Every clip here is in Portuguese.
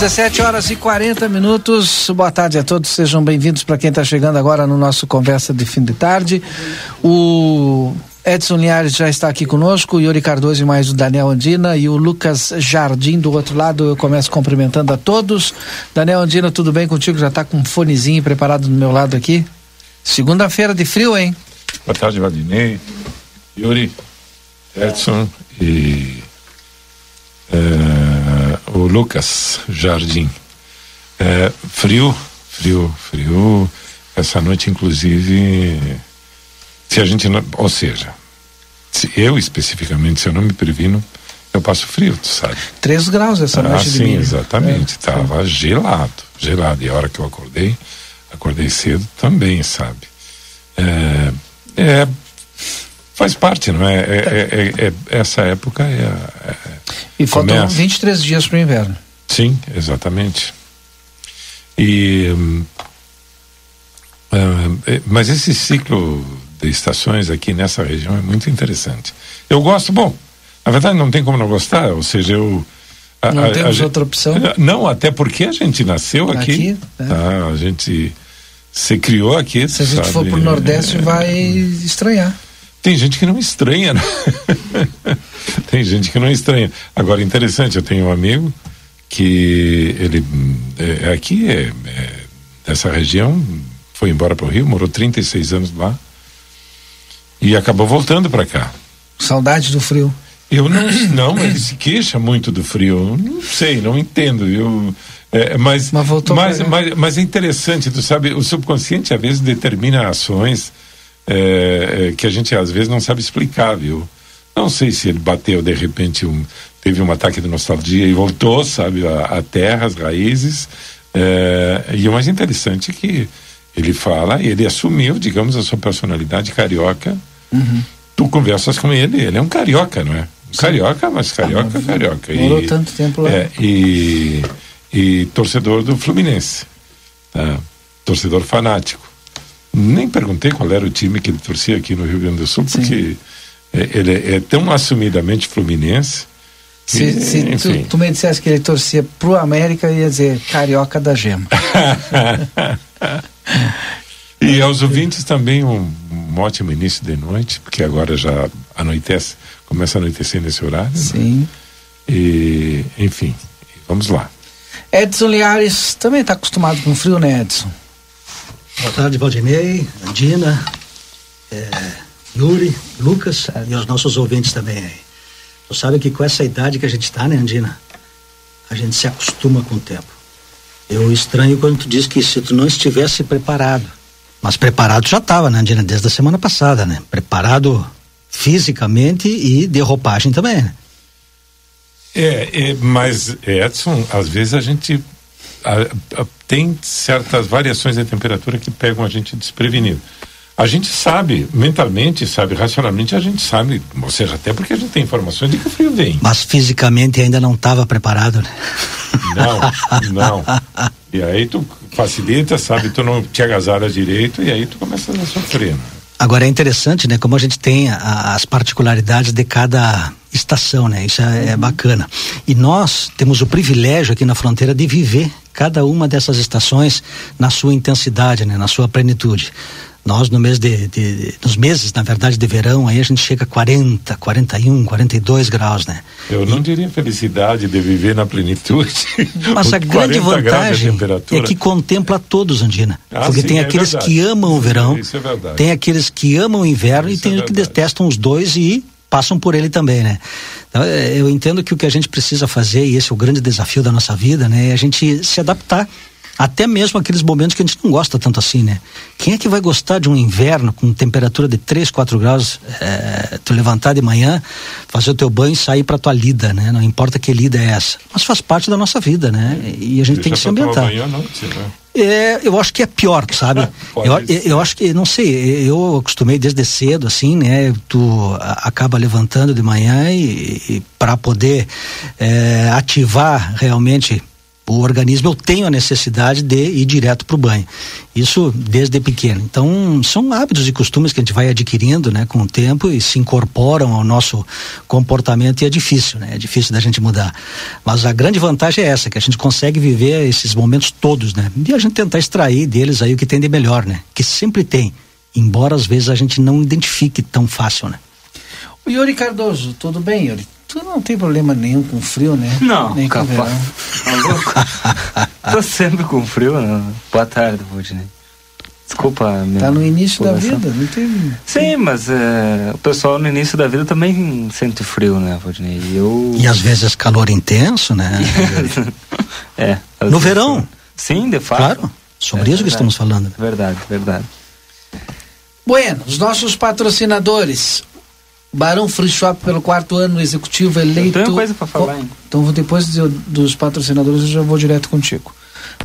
17 horas e 40 minutos. Boa tarde a todos, sejam bem-vindos para quem está chegando agora no nosso Conversa de Fim de Tarde. O Edson Linhares já está aqui conosco, o Yuri Cardoso e mais o Daniel Andina e o Lucas Jardim do outro lado. Eu começo cumprimentando a todos. Daniel Andina, tudo bem contigo? Já está com um fonezinho preparado do meu lado aqui? Segunda-feira de frio, hein? Boa tarde, Valdinei, Yuri, Edson e. Uh o Lucas Jardim. É, frio, frio, frio. Essa noite, inclusive, se a gente não, ou seja, se eu especificamente, se eu não me previno, eu passo frio, tu sabe? 3 graus essa ah, noite sim, de mim. exatamente. É, Tava sim. gelado, gelado. E a hora que eu acordei, acordei cedo também, sabe? É, é faz parte, não é? É, é, é, é essa época é, e faltam começa. 23 dias para o inverno. Sim, exatamente. E uh, mas esse ciclo de estações aqui nessa região é muito interessante. Eu gosto, bom, na verdade não tem como não gostar, ou seja, eu a, não a, temos a, outra opção? Não, até porque a gente nasceu aqui. aqui é. tá, a gente se criou aqui. Se a gente sabe, for para o Nordeste, é, vai estranhar. Tem gente que não estranha, né? Tem gente que não estranha. Agora, interessante, eu tenho um amigo que ele é, aqui, é, é, dessa região, foi embora para o Rio, morou 36 anos lá e acabou voltando para cá. Saudade do frio. Eu não, não, ele se queixa muito do frio. Não sei, não entendo. Eu, é, mas, mas, mas, mas, mas, é interessante, tu sabe, o subconsciente às vezes determina ações é, é, que a gente às vezes não sabe explicar, viu? Não sei se ele bateu de repente um teve um ataque de nostalgia e voltou, sabe, a, a terra, as raízes. É, e o mais interessante é que ele fala, ele assumiu, digamos, a sua personalidade carioca. Uhum. Tu conversas com ele, ele é um carioca, não é? Um carioca, mas carioca, ah, carioca. Morou e, tanto tempo lá. É, e, e torcedor do Fluminense. Tá? Torcedor fanático. Nem perguntei qual era o time que ele torcia aqui no Rio Grande do Sul, porque é, ele é, é, tão assumidamente fluminense. Se, e, se tu, tu, me dissesse que ele torcia pro América, ia dizer carioca da gema. e aos ouvintes também um, um, ótimo início de noite, porque agora já anoitece, começa a anoitecer nesse horário. Né? Sim. Né? E, enfim, vamos lá. Edson Liares também está acostumado com frio, né, Edson? Boa tarde, Valdinei, Andina, é, Yuri, Lucas e aos nossos ouvintes também aí. Tu sabe que com essa idade que a gente está, né, Andina? A gente se acostuma com o tempo. Eu estranho quando tu diz que se tu não estivesse preparado. Mas preparado já estava, né, Andina? Desde a semana passada, né? Preparado fisicamente e de roupagem também, né? É, é mas Edson, às vezes a gente a, a, tem certas variações de temperatura que pegam a gente desprevenido. A gente sabe, mentalmente, sabe, racionalmente, a gente sabe, ou seja, até porque a gente tem informações de que o frio vem. Mas fisicamente ainda não estava preparado, né? Não, não. E aí tu facilita, sabe, tu não te agasalha direito e aí tu começa a sofrer. Né? Agora é interessante, né, como a gente tem a, as particularidades de cada estação, né? Isso é, é bacana. E nós temos o privilégio aqui na fronteira de viver cada uma dessas estações na sua intensidade, né? Na sua plenitude. Nós, no mês de, de, nos meses, na verdade, de verão, aí a gente chega a 40, 41, 42 graus, né? Eu não e... diria felicidade de viver na plenitude. Mas a grande vantagem é que contempla todos, Andina. Ah, Porque sim, tem é aqueles verdade. que amam o verão, é tem aqueles que amam o inverno Isso e tem é os que detestam os dois e passam por ele também, né? Então, é, eu entendo que o que a gente precisa fazer, e esse é o grande desafio da nossa vida, né? É a gente se adaptar até mesmo aqueles momentos que a gente não gosta tanto assim, né? Quem é que vai gostar de um inverno com temperatura de 3, 4 graus, é, tu levantar de manhã, fazer o teu banho e sair para tua lida, né? Não importa que lida é essa. Mas faz parte da nossa vida, né? E a gente Deixa tem que se ambientar. Banho noite, né? É, eu acho que é pior, sabe? eu, eu, acho que, não sei, eu acostumei desde cedo, assim, né? Tu acaba levantando de manhã e, e para poder é, ativar realmente o organismo eu tenho a necessidade de ir direto para o banho. Isso desde pequeno. Então, são hábitos e costumes que a gente vai adquirindo né, com o tempo e se incorporam ao nosso comportamento e é difícil, né? É difícil da gente mudar. Mas a grande vantagem é essa, que a gente consegue viver esses momentos todos, né? E a gente tentar extrair deles aí o que tem de melhor, né? Que sempre tem, embora às vezes a gente não identifique tão fácil, né? O Yuri Cardoso, tudo bem, Yuri? Tu não tem problema nenhum com frio, né? Não, Nem capaz. com verão. Tá Tô sempre com frio, né? Boa tarde, Valdinei. Desculpa. Tá no início da vida, não tem. Sim, mas é, o pessoal no início da vida também sente frio, né, Valdinei? E, eu... e às vezes calor intenso, né? é. No verão? Sim, de fato. Claro, sobre é isso que estamos falando. Verdade, verdade. Bueno, os nossos patrocinadores. Barão Free Shop pelo quarto ano executivo eleito. Eu tenho coisa para falar, hein? Então depois dos patrocinadores eu já vou direto contigo.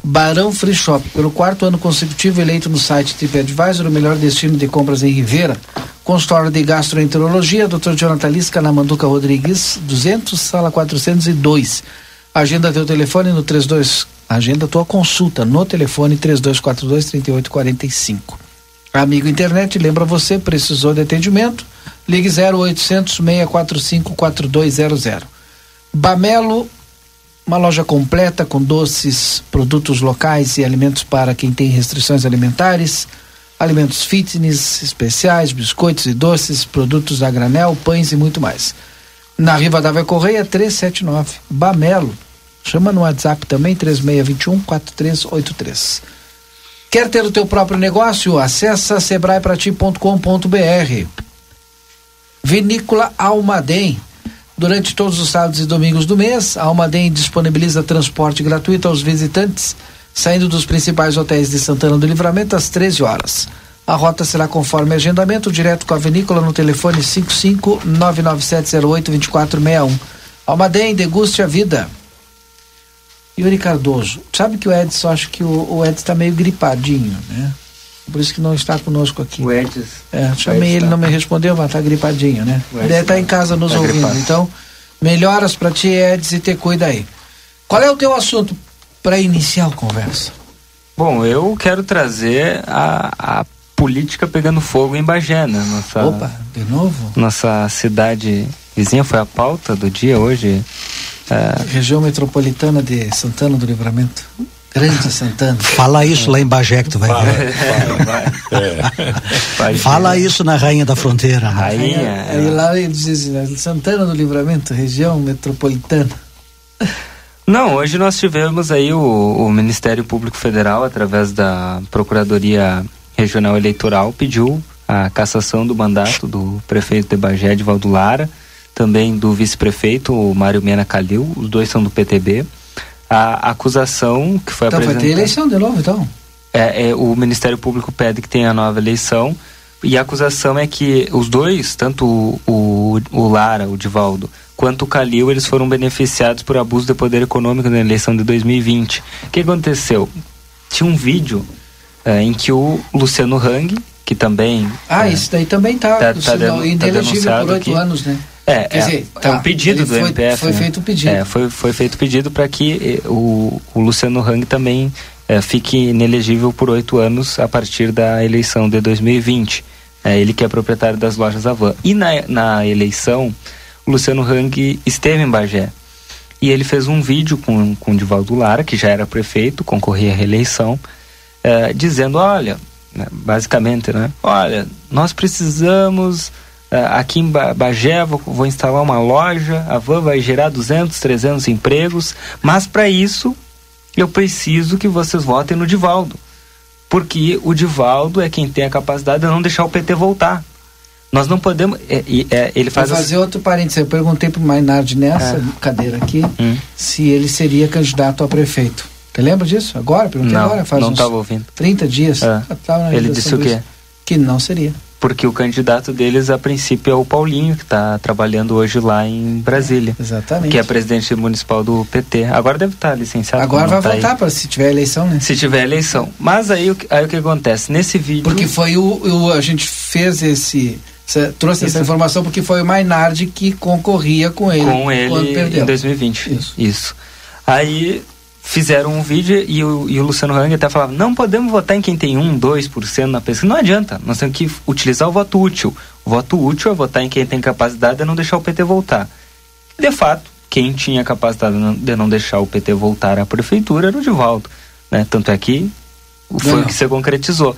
Barão Free Shop, pelo quarto ano consecutivo eleito no site TripAdvisor, o melhor destino de compras em Ribeira. Consultório de Gastroenterologia, Dr. Jonathan Lisca, na Manduca Rodrigues, 200, sala 402. Agenda teu telefone no 32. Agenda tua consulta no telefone 3242 3845. Amigo internet, lembra você, precisou de atendimento? Ligue 0800 645 4200. Bamelo, uma loja completa com doces, produtos locais e alimentos para quem tem restrições alimentares, alimentos fitness especiais, biscoitos e doces, produtos a granel, pães e muito mais. Na Riva Dávia Correia 379, Bamelo. Chama no WhatsApp também 3621 4383. Quer ter o teu próprio negócio? Acesse sebraeprati.com.br. Vinícola Almaden. Durante todos os sábados e domingos do mês, a Almaden disponibiliza transporte gratuito aos visitantes, saindo dos principais hotéis de Santana do Livramento às 13 horas. A rota será conforme agendamento, direto com a vinícola no telefone 55 99708 2461. Almaden, deguste a vida. Yuri Cardoso, sabe que o Edson, acho que o, o Edson está meio gripadinho, né? Por isso que não está conosco aqui. O Edson. É, chamei ele, não me respondeu, mas está gripadinho, né? Ele deve estar tá em casa nos tá ouvindo. Gripado. Então, melhoras para ti, Edson, e te cuida aí. Qual é o teu assunto para iniciar a conversa? Bom, eu quero trazer a, a política pegando fogo em Bagé, né? Nossa, Opa, de novo? Nossa cidade vizinha foi a pauta do dia hoje. É... Região metropolitana de Santana do Livramento. Grande Santana. Fala isso lá em Bagé que tu vai ver. Fala, é. Fala isso na Rainha da Fronteira. Né? Rainha. É. Aí lá ele diz Santana do Livramento, região metropolitana. Não, hoje nós tivemos aí o, o Ministério Público Federal, através da Procuradoria Regional Eleitoral, pediu a cassação do mandato do prefeito de Bagé, de Valdulara, também do vice-prefeito, o Mário Mena Calil, os dois são do PTB a acusação que foi então, apresentada. Então vai ter eleição de novo, então? É, é, o Ministério Público pede que tenha nova eleição e a acusação é que os dois, tanto o, o, o Lara, o Divaldo, quanto o Calil, eles foram beneficiados por abuso de poder econômico na eleição de 2020. O que aconteceu? Tinha um vídeo é, em que o Luciano Hang, que também... Ah, é, isso daí também tá, tá, tá, tá por oito anos, né? É, Quer é, dizer, tá, é um pedido do foi, MPF. Foi né? feito o pedido. É, foi, foi feito o pedido para que eh, o, o Luciano Hang também é, fique inelegível por oito anos a partir da eleição de 2020. É, ele que é proprietário das lojas Avan. E na, na eleição, o Luciano Hang esteve em Bagé. E ele fez um vídeo com, com o Divaldo Lara, que já era prefeito, concorria à reeleição, eh, dizendo, olha, né, basicamente, né? Olha, nós precisamos aqui em Bagé vou, vou, instalar uma loja, a van vai gerar 200, 300 empregos, mas para isso eu preciso que vocês votem no Divaldo. Porque o Divaldo é quem tem a capacidade de não deixar o PT voltar. Nós não podemos. É, é, ele faz. Vou fazer as... outro parênteses. Eu perguntei para o Mainardi nessa é. cadeira aqui hum. se ele seria candidato a prefeito. Você lembra disso? Agora? Perguntei não, agora, faz não uns ouvindo. 30 dias. É. Ele disse o quê? Que não seria porque o candidato deles a princípio é o Paulinho, que está trabalhando hoje lá em Brasília. Exatamente. Que é presidente municipal do PT. Agora deve estar tá licenciado. Agora vai tá voltar para se tiver eleição, né? Se tiver eleição. Mas aí, aí o que acontece? Nesse vídeo. Porque foi o. o a gente fez esse. trouxe essa informação porque foi o Mainardi que concorria com ele. Com ele em 2020. Isso. Isso. Aí fizeram um vídeo e o, e o Luciano Hang até falava, não podemos votar em quem tem 1, 2% na pesquisa. Não adianta, nós temos que utilizar o voto útil. O voto útil é votar em quem tem capacidade de não deixar o PT voltar. De fato, quem tinha capacidade de não deixar o PT voltar à prefeitura era o Divaldo. Né? Tanto é que foi o que se concretizou.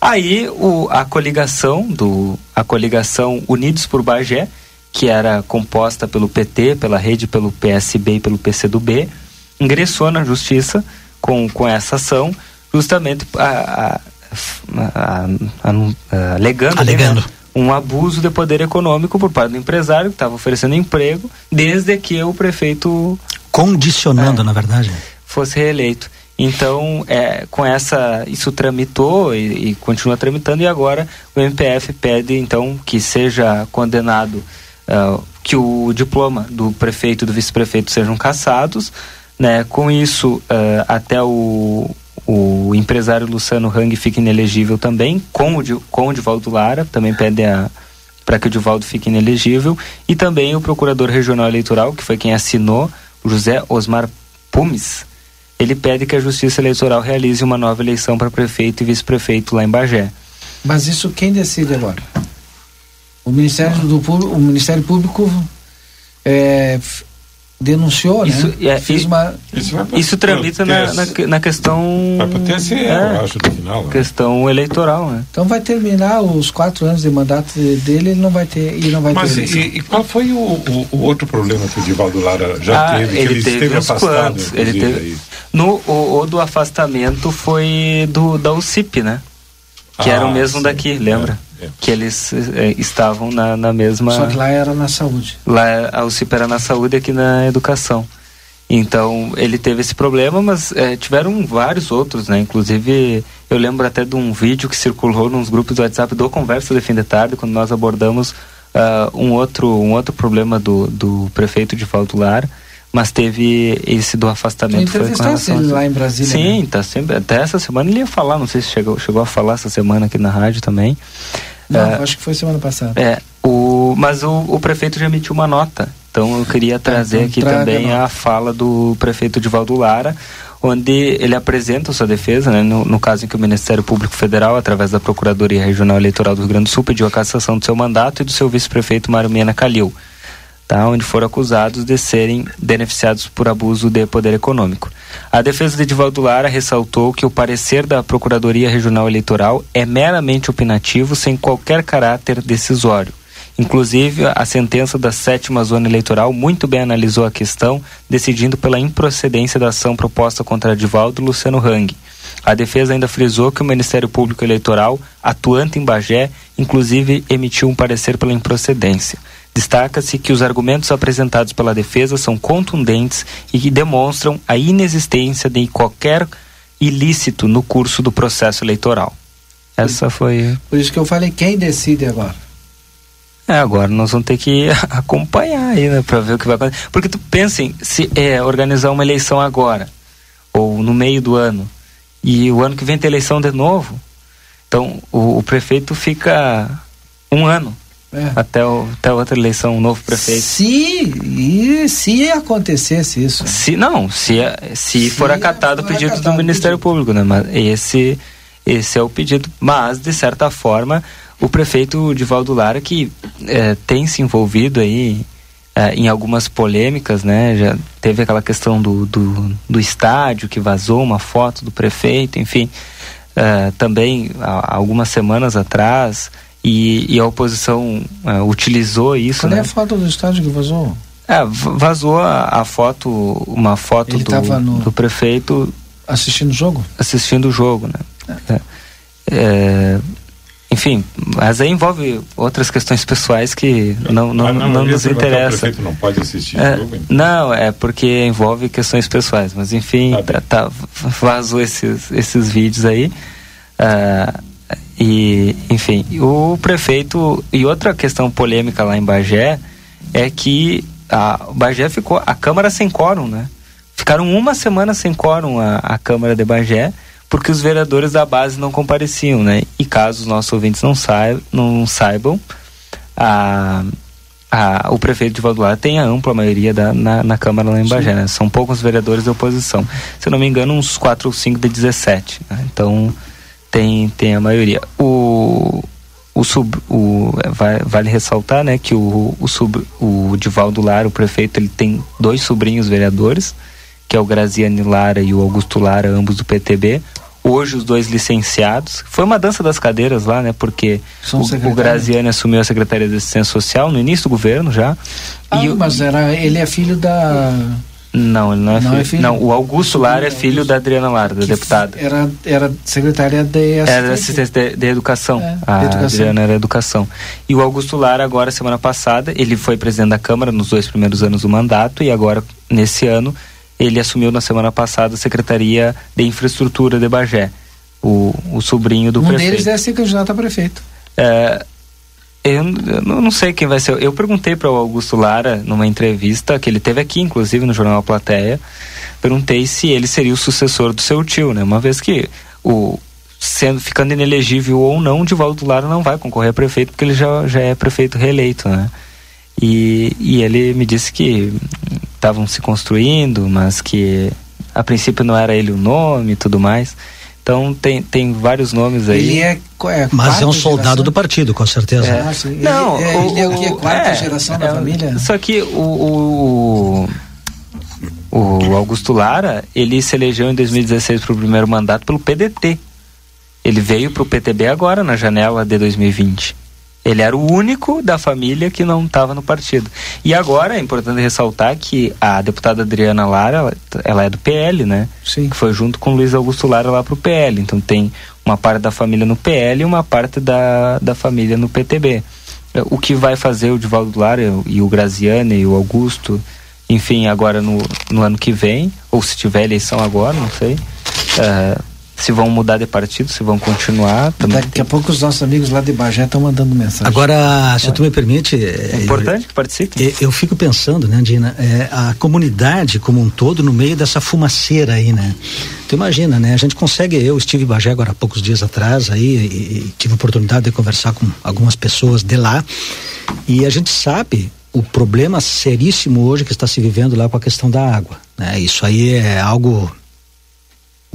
Aí o, a coligação do a coligação Unidos por Bagé, que era composta pelo PT, pela rede, pelo PSB e pelo PCdoB, ingressou na justiça com, com essa ação, justamente a, a, a, alegando, alegando. Né, um abuso de poder econômico por parte do empresário que estava oferecendo emprego, desde que o prefeito condicionando, é, na verdade, fosse reeleito. Então, é, com essa, isso tramitou e, e, continua tramitando e agora o MPF pede então que seja condenado uh, que o diploma do prefeito e do vice-prefeito sejam cassados, né? Com isso, uh, até o, o empresário Luciano Hang fica inelegível também, com o, com o Divaldo Lara, também pede para que o Divaldo fique inelegível, e também o procurador regional eleitoral, que foi quem assinou, José Osmar Pumes, ele pede que a Justiça Eleitoral realize uma nova eleição para prefeito e vice-prefeito lá em Bagé. Mas isso quem decide agora? O Ministério, do, o Ministério Público é, denunciou, isso, né? É, Fez uma... Isso, isso tramita na, na, na, questão... Vai para TSE, é, eu acho, no final. Né? Questão eleitoral, né? Então vai terminar os quatro anos de mandato dele, ele não vai ter, e não vai Mas ter e, e, qual foi o, o, o, outro problema que o Divaldo Lara já ah, teve? Ele, ele teve esteve afastado, quantos, ele teve, aí. no, o, o, do afastamento foi do, da UCIP, né? Que ah, era o mesmo sim, daqui, lembra? É. É. Que eles é, estavam na, na mesma. Só que lá era na saúde. Lá a UCIP era na saúde aqui na educação. Então ele teve esse problema, mas é, tiveram vários outros, né? Inclusive eu lembro até de um vídeo que circulou nos grupos do WhatsApp do Conversa de Fim de Tarde, quando nós abordamos uh, um outro um outro problema do, do prefeito de Valdo mas teve esse do afastamento. Foi com relação ele lá em Brasília. Sim, né? tá sempre. Até essa semana ele ia falar, não sei se chegou, chegou a falar essa semana aqui na rádio também. Não, uh, acho que foi semana passada. É, o, mas o, o prefeito já emitiu uma nota. Então eu queria tá, trazer então, aqui também a, a, fala do prefeito de Lara, onde ele apresenta sua defesa, né, no, no, caso em que o Ministério Público Federal, através da Procuradoria Regional Eleitoral do Rio Grande do Sul, pediu a cassação do seu mandato e do seu vice-prefeito Mário Mena Calil tá? onde foram acusados de serem beneficiados por abuso de poder econômico. A defesa de Edivaldo Lara ressaltou que o parecer da Procuradoria Regional Eleitoral é meramente opinativo, sem qualquer caráter decisório. Inclusive, a sentença da sétima zona eleitoral muito bem analisou a questão, decidindo pela improcedência da ação proposta contra Edivaldo Luciano Hang. A defesa ainda frisou que o Ministério Público Eleitoral, atuante em Bagé, inclusive emitiu um parecer pela improcedência. Destaca-se que os argumentos apresentados pela defesa são contundentes e que demonstram a inexistência de qualquer ilícito no curso do processo eleitoral. Essa foi. Por isso que eu falei quem decide agora. É, agora nós vamos ter que acompanhar aí, né, para ver o que vai acontecer. Porque tu pensem, se é organizar uma eleição agora ou no meio do ano e o ano que vem tem eleição de novo, então o, o prefeito fica um ano é. Até, o, até outra eleição, um novo prefeito. Se, se acontecesse isso. Se não, se, se, se for acatado for o pedido acatado do Ministério pedido. Público, né? Mas esse, esse é o pedido. Mas, de certa forma, o prefeito Divaldo Lara, que é, tem se envolvido aí é, em algumas polêmicas, né? Já teve aquela questão do, do, do estádio que vazou uma foto do prefeito, enfim. É, também há, algumas semanas atrás e, e a oposição é, utilizou isso. Qual né? é a foto do estádio que vazou? É, vazou a, a, foto, uma foto do, no... do prefeito assistindo o jogo. Assistindo o jogo, né? É. É, enfim, mas aí envolve outras questões pessoais que não, não, não, não nos interessam. O prefeito não pode assistir é, jogo? Então. Não, é porque envolve questões pessoais, mas enfim, tá, tá, vazou esses, esses vídeos aí. Uh, e, enfim, o prefeito. E outra questão polêmica lá em Bagé é que a Bagé ficou. A Câmara sem quórum, né? Ficaram uma semana sem quórum a, a Câmara de Bagé porque os vereadores da base não compareciam, né? E caso os nossos ouvintes não, saibam, não saibam a, a, o prefeito de Valdoar tem a ampla maioria da, na, na Câmara lá em Bagé, né? São poucos vereadores da oposição. Se eu não me engano, uns 4 ou 5 de 17. Né? Então, tem, tem a maioria. O, o sub, o, vale ressaltar né, que o, o, sub, o Divaldo Lara, o prefeito, ele tem dois sobrinhos vereadores, que é o Graziane Lara e o Augusto Lara, ambos do PTB. Hoje os dois licenciados. Foi uma dança das cadeiras lá, né? Porque o, o, Graziani assumiu a Secretaria de Assistência Social no início do governo já. Ah, e mas era, ele é filho da... Não, ele não é, não filho, é filho. Não, o Augusto Lara é filho da Adriana Lara, da deputada. Era, era secretária de assistência. Era assistência de, de educação. É, a de educação. Adriana era educação. E o Augusto Lara, agora, semana passada, ele foi presidente da Câmara nos dois primeiros anos do mandato e agora, nesse ano, ele assumiu na semana passada a Secretaria de Infraestrutura de Bagé, o, o sobrinho do um prefeito. Um deles é ser candidato a prefeito. É, eu, eu, não sei quem vai ser. Eu perguntei para o Augusto Lara, numa entrevista que ele teve aqui, inclusive no jornal Plateia, perguntei se ele seria o sucessor do seu tio, né? Uma vez que o sendo ficando inelegível ou não, Divaldo Lara não vai concorrer a prefeito porque ele já, já é prefeito reeleito, né? E, e ele me disse que estavam se construindo, mas que a princípio não era ele o nome e tudo mais. Então tem, tem vários nomes aí. Ele é, é Mas é um soldado geração? do partido, com certeza. É. Ah, não, ele, o, ele é o que? Quarta é, geração da é, família? Só que o, o, o, Augusto Lara, ele se elegeu em 2016 para o primeiro mandato pelo PDT. Ele veio para o PTB agora, na janela de 2020. Ele era o único da família que não estava no partido. E agora é importante ressaltar que a deputada Adriana Lara, ela, ela é do PL, né? Sim. Que foi junto com o Luiz Augusto Lara lá pro PL. Então tem uma parte da família no PL e uma parte da, da família no PTB. O que vai fazer o Divaldo Lara e o Graziane e o Augusto, enfim, agora no, no ano que vem, ou se tiver eleição agora, não sei. Uh, se vão mudar de partido, se vão continuar. Também Daqui tem... a pouco os nossos amigos lá de Bagé estão mandando mensagem. Agora, se tu me permite. É importante eu, que participe. Eu, eu, fico pensando, né, Dina, é, a comunidade como um todo no meio dessa fumaceira aí, né? Tu imagina, né? A gente consegue, eu estive em Bagé agora há poucos dias atrás aí e, e tive a oportunidade de conversar com algumas pessoas de lá e a gente sabe o problema seríssimo hoje que está se vivendo lá com a questão da água, né? Isso aí é algo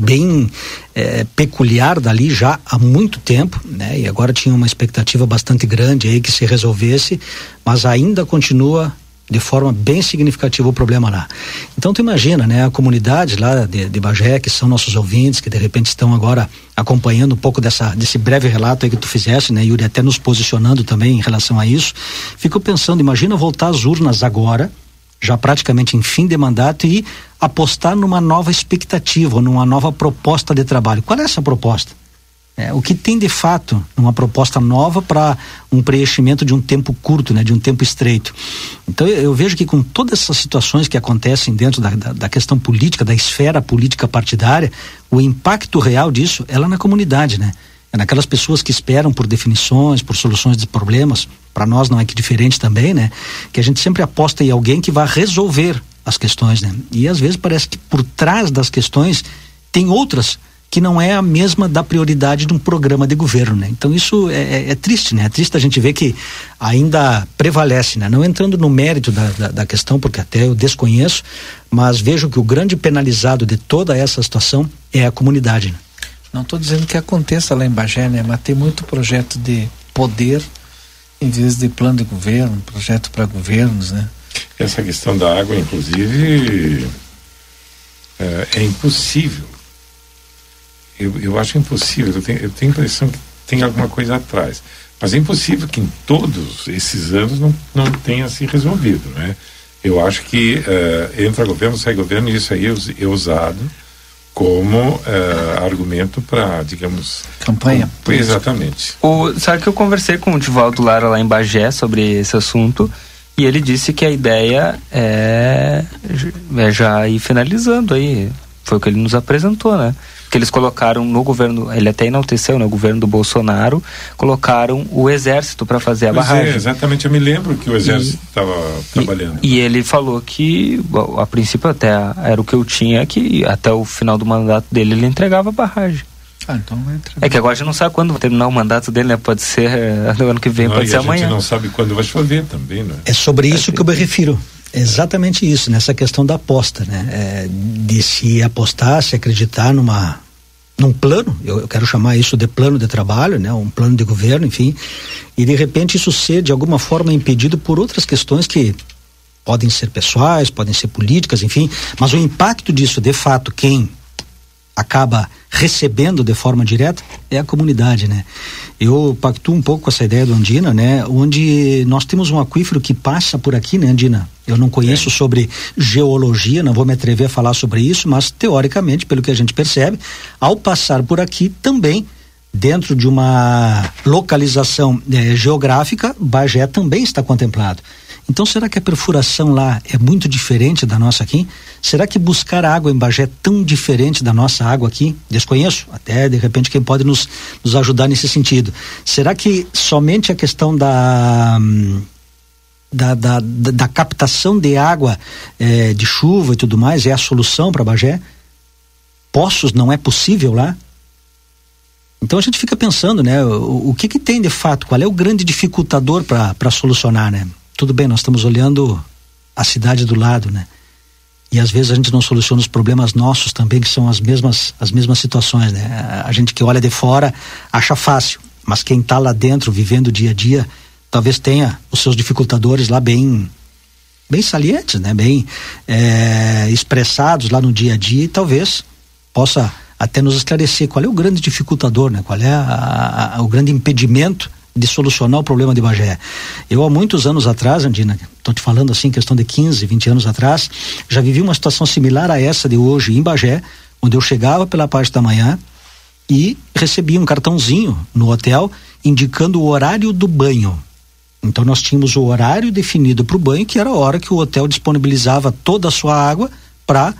bem é, peculiar dali já há muito tempo, né? E agora tinha uma expectativa bastante grande aí que se resolvesse, mas ainda continua de forma bem significativa o problema lá. Então tu imagina, né, a comunidade lá de, de Bagé, que são nossos ouvintes, que de repente estão agora acompanhando um pouco dessa, desse breve relato aí que tu fizesse, né, Yuri, até nos posicionando também em relação a isso, fico pensando, imagina voltar às urnas agora, já praticamente em fim de mandato e apostar numa nova expectativa, numa nova proposta de trabalho. Qual é essa proposta? É, o que tem de fato uma proposta nova para um preenchimento de um tempo curto, né, de um tempo estreito. Então eu, eu vejo que com todas essas situações que acontecem dentro da, da, da, questão política, da esfera política partidária, o impacto real disso é lá na comunidade, né? É naquelas pessoas que esperam por definições, por soluções de problemas, para nós não é que diferente também, né? Que a gente sempre aposta em alguém que vai resolver as questões, né? E às vezes parece que por trás das questões tem outras que não é a mesma da prioridade de um programa de governo, né? Então isso é, é, é triste, né? É triste a gente ver que ainda prevalece, né? Não entrando no mérito da, da, da questão, porque até eu desconheço, mas vejo que o grande penalizado de toda essa situação é a comunidade, né? Não estou dizendo que aconteça lá em Bagé, né? Mas tem muito projeto de poder em vez de plano de governo, projeto para governos, né? Essa questão da água, inclusive, é, é impossível. Eu, eu acho impossível. Eu tenho, eu tenho a impressão que tem alguma coisa atrás. Mas é impossível que em todos esses anos não, não tenha se resolvido, né? Eu acho que uh, entra governo, sai governo, e isso aí é, é usado como uh, argumento para, digamos... Campanha. Com, exatamente. O, sabe que eu conversei com o Divaldo Lara lá em Bagé sobre esse assunto e ele disse que a ideia é, é já ir finalizando aí. Foi o que ele nos apresentou, né? Que eles colocaram no governo, ele até enalteceu, no né, governo do Bolsonaro, colocaram o exército para fazer a pois é, barragem. É, exatamente, eu me lembro que o exército estava trabalhando. E, e, ele falou que, a princípio até era o que eu tinha, que até o final do mandato dele ele entregava a barragem. Ah, então vai entregar. É que agora a gente não sabe quando vai terminar o mandato dele, né? Pode ser eh, no ano que vem, não, pode ser amanhã. A gente não sabe quando vai chover também, né? É sobre isso é, que eu me refiro. Exatamente isso, nessa questão da aposta, né? É, de se apostar, se acreditar numa num plano, eu, eu, quero chamar isso de plano de trabalho, né? Um plano de governo, enfim, e de repente isso ser de alguma forma impedido por outras questões que podem ser pessoais, podem ser políticas, enfim, mas o impacto disso, de fato, quem acaba recebendo de forma direta é a comunidade, né? Eu pactuo um pouco com essa ideia do Andina, né? Onde nós temos um aquífero que passa por aqui, né, Andina? Eu não conheço é. sobre geologia, não vou me atrever a falar sobre isso, mas teoricamente, pelo que a gente percebe, ao passar por aqui também dentro de uma localização eh, geográfica, Bagé também está contemplado. Então, será que a perfuração lá é muito diferente da nossa aqui? Será que buscar água em Bagé é tão diferente da nossa água aqui? Desconheço. Até, de repente, quem pode nos, nos ajudar nesse sentido. Será que somente a questão da. Da, da, da, captação de água eh, de chuva e tudo mais é a solução para Bagé? Poços não é possível lá? Então a gente fica pensando, né? O, o que que tem de fato? Qual é o grande dificultador para solucionar, né? Tudo bem, nós estamos olhando a cidade do lado, né? E às vezes a gente não soluciona os problemas nossos também, que são as mesmas, as mesmas situações, né? A gente que olha de fora acha fácil, mas quem está lá dentro, vivendo o dia a dia, talvez tenha os seus dificultadores lá bem bem salientes, né? Bem é, expressados lá no dia a dia e talvez possa até nos esclarecer qual é o grande dificultador, né? Qual é a, a, o grande impedimento de solucionar o problema de Bagé. Eu há muitos anos atrás, Andina, estou te falando assim, questão de 15, 20 anos atrás, já vivi uma situação similar a essa de hoje em Bagé, onde eu chegava pela parte da manhã e recebia um cartãozinho no hotel indicando o horário do banho. Então nós tínhamos o horário definido para o banho, que era a hora que o hotel disponibilizava toda a sua água para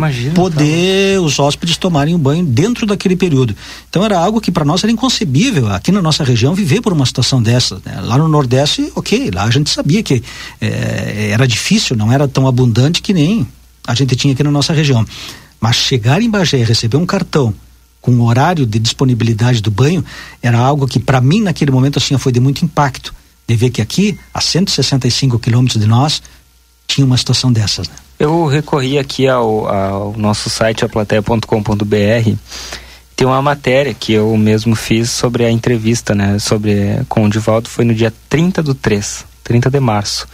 Imagina, poder tá. os hóspedes tomarem o banho dentro daquele período. Então era algo que para nós era inconcebível aqui na nossa região viver por uma situação dessa. Né? Lá no Nordeste, ok, lá a gente sabia que é, era difícil, não era tão abundante que nem a gente tinha aqui na nossa região. Mas chegar em Bagé e receber um cartão com o horário de disponibilidade do banho era algo que para mim naquele momento assim foi de muito impacto de ver que aqui a 165 quilômetros de nós tinha uma situação dessas. Né? Eu recorri aqui ao, ao nosso site, aplateia.com.br. Tem uma matéria que eu mesmo fiz sobre a entrevista, né? Sobre, com o Divaldo, foi no dia 30 do 3, 30 de março,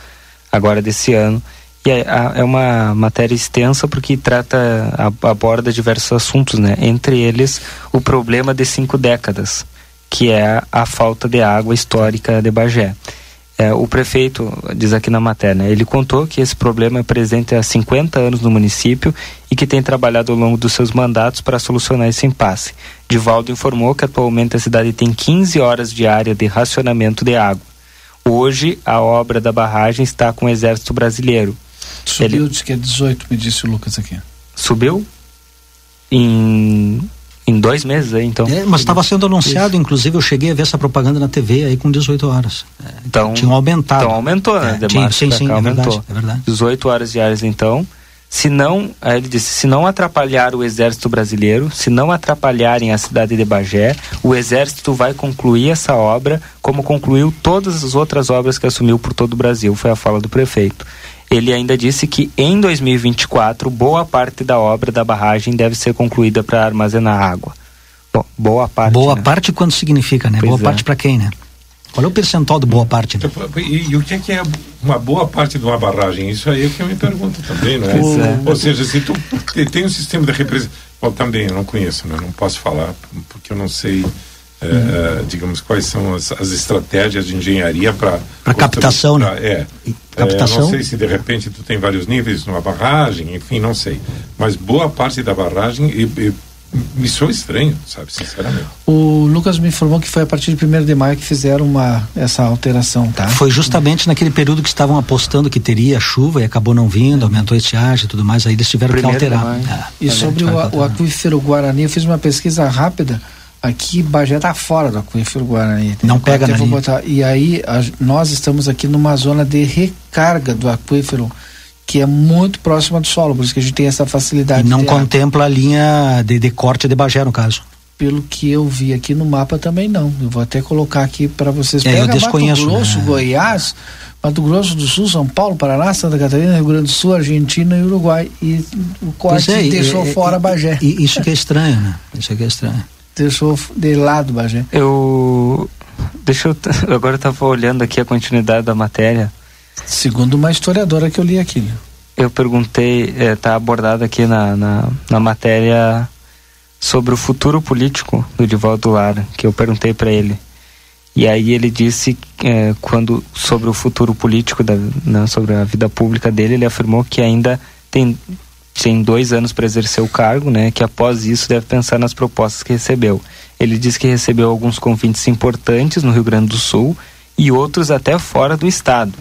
agora desse ano. E é, é uma matéria extensa porque trata, aborda diversos assuntos, né? Entre eles, o problema de cinco décadas, que é a falta de água histórica de Bagé. É, o prefeito, diz aqui na matéria, né, ele contou que esse problema é presente há 50 anos no município e que tem trabalhado ao longo dos seus mandatos para solucionar esse impasse. Divaldo informou que atualmente a cidade tem 15 horas de área de racionamento de água. Hoje, a obra da barragem está com o Exército Brasileiro. Subiu, ele... disse que é 18, me disse o Lucas aqui. Subiu? Em em dois meses aí, então. É, mas estava sendo anunciado, Isso. inclusive eu cheguei a ver essa propaganda na TV aí com 18 horas. É, então, tinham aumentado. Então aumentou, né? É, tinha, sim, sim, é aumentou. Verdade, é verdade. 18 horas diárias então. Se não, aí ele disse, se não atrapalhar o exército brasileiro, se não atrapalharem a cidade de Bagé, o exército vai concluir essa obra como concluiu todas as outras obras que assumiu por todo o Brasil, foi a fala do prefeito. Ele ainda disse que em 2024 boa parte da obra da barragem deve ser concluída para armazenar água. Bom, boa parte. Boa né? parte quando significa, né? Pois boa é. parte para quem, né? Qual é o percentual de boa parte? Né? E, e, o que é que é uma boa parte de uma barragem? Isso aí é que eu me pergunto também, não é? é. Ou seja, se tu tem um sistema de representação. Bom, também eu não conheço, né? não posso falar, porque eu não sei. É, digamos quais são as, as, estratégias de engenharia para para captação pra, né? é, captação é, não sei se de repente tu tem vários níveis numa barragem enfim não sei mas boa parte da barragem e, e me soa estranho, sabe, sinceramente. O Lucas me informou que foi a partir de 1 de maio que fizeram uma, essa alteração, tá? Foi justamente naquele período que estavam apostando que teria chuva e acabou não vindo, aumentou a estiagem e tudo mais, aí eles tiveram que alterar. Ah, e sobre o, o aquífero Guarani, eu fiz uma pesquisa rápida, aqui Bagé está fora do aquífero Guarani. Não pega na botar, E aí a, nós estamos aqui numa zona de recarga do aquífero que é muito próxima do solo, por isso que a gente tem essa facilidade. E não contempla a linha de, de corte de Bagé, no caso. Pelo que eu vi aqui no mapa também não. Eu vou até colocar aqui para vocês. É, Pega eu desconheço. Mato Grosso, né? Goiás, Mato Grosso do Sul, São Paulo, Paraná, Santa Catarina, Rio Grande do Sul, Argentina e Uruguai. E o corte é, deixou é, fora Bagé. E, isso que é estranho, né? Isso que é estranho. Deixou de lado Bagé. Eu. Deixa eu. Agora eu estava olhando aqui a continuidade da matéria. Segundo uma historiadora que eu li aqui. Eu perguntei, está é, tá abordado aqui na, na, na, matéria sobre o futuro político do Divaldo Lara, que eu perguntei para ele. E aí ele disse, é, quando sobre o futuro político, da, né, sobre a vida pública dele, ele afirmou que ainda tem, tem dois anos para exercer o cargo, né, que após isso deve pensar nas propostas que recebeu. Ele disse que recebeu alguns convites importantes no Rio Grande do Sul e outros até fora do estado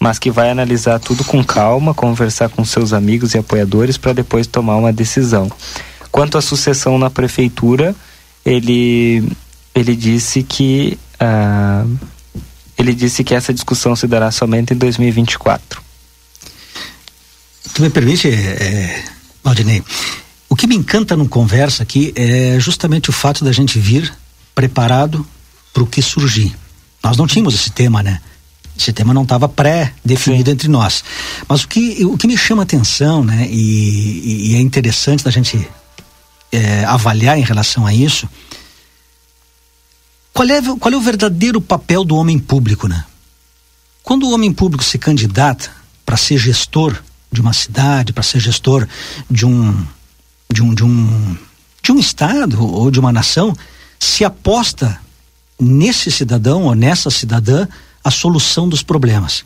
mas que vai analisar tudo com calma, conversar com seus amigos e apoiadores para depois tomar uma decisão. Quanto à sucessão na prefeitura, ele ele disse que uh, ele disse que essa discussão se dará somente em 2024. Tu me permite, é, Valdinei? O que me encanta no conversa aqui é justamente o fato da gente vir preparado para o que surgir. Nós não tínhamos esse tema, né? Esse tema não estava pré-definido entre nós. Mas o que, o que me chama atenção, né, e, e é interessante da gente é, avaliar em relação a isso, qual é, qual é o verdadeiro papel do homem público, né? Quando o homem público se candidata para ser gestor de uma cidade, para ser gestor de um, de um, de um, de um estado ou de uma nação, se aposta nesse cidadão ou nessa cidadã a solução dos problemas.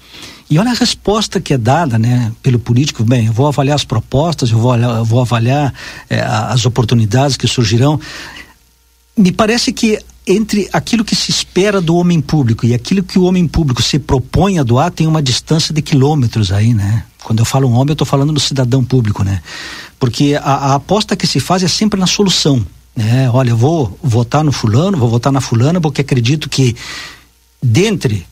E olha a resposta que é dada né, pelo político. Bem, eu vou avaliar as propostas, eu vou, eu vou avaliar é, as oportunidades que surgirão. Me parece que entre aquilo que se espera do homem público e aquilo que o homem público se propõe a doar tem uma distância de quilômetros aí, né? Quando eu falo um homem, eu estou falando do cidadão público, né? Porque a, a aposta que se faz é sempre na solução. Né? Olha, eu vou votar no fulano, vou votar na fulana, porque acredito que dentre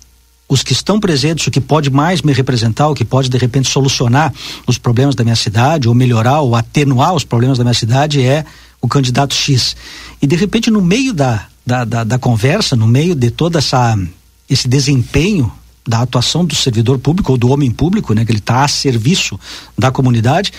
os que estão presentes, o que pode mais me representar, o que pode de repente solucionar os problemas da minha cidade, ou melhorar ou atenuar os problemas da minha cidade, é o candidato X. E de repente, no meio da, da, da, da conversa, no meio de toda essa esse desempenho da atuação do servidor público ou do homem público, né, que ele está a serviço da comunidade,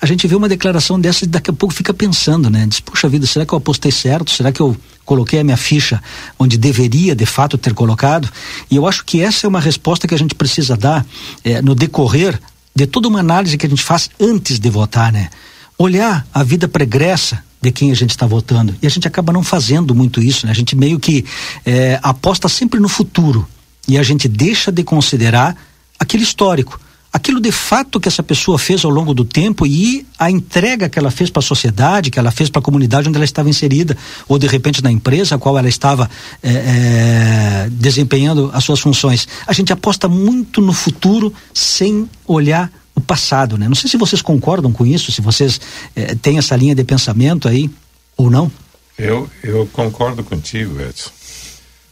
a gente vê uma declaração dessa e daqui a pouco fica pensando, né? Diz, puxa vida, será que eu apostei certo? Será que eu coloquei a minha ficha onde deveria de fato ter colocado? E eu acho que essa é uma resposta que a gente precisa dar é, no decorrer de toda uma análise que a gente faz antes de votar, né? Olhar a vida pregressa de quem a gente está votando. E a gente acaba não fazendo muito isso, né? A gente meio que é, aposta sempre no futuro e a gente deixa de considerar aquele histórico aquilo de fato que essa pessoa fez ao longo do tempo e a entrega que ela fez para a sociedade, que ela fez para a comunidade onde ela estava inserida, ou de repente na empresa a qual ela estava é, é, desempenhando as suas funções. A gente aposta muito no futuro sem olhar o passado, né? Não sei se vocês concordam com isso, se vocês é, têm essa linha de pensamento aí ou não. Eu, eu concordo contigo, Edson.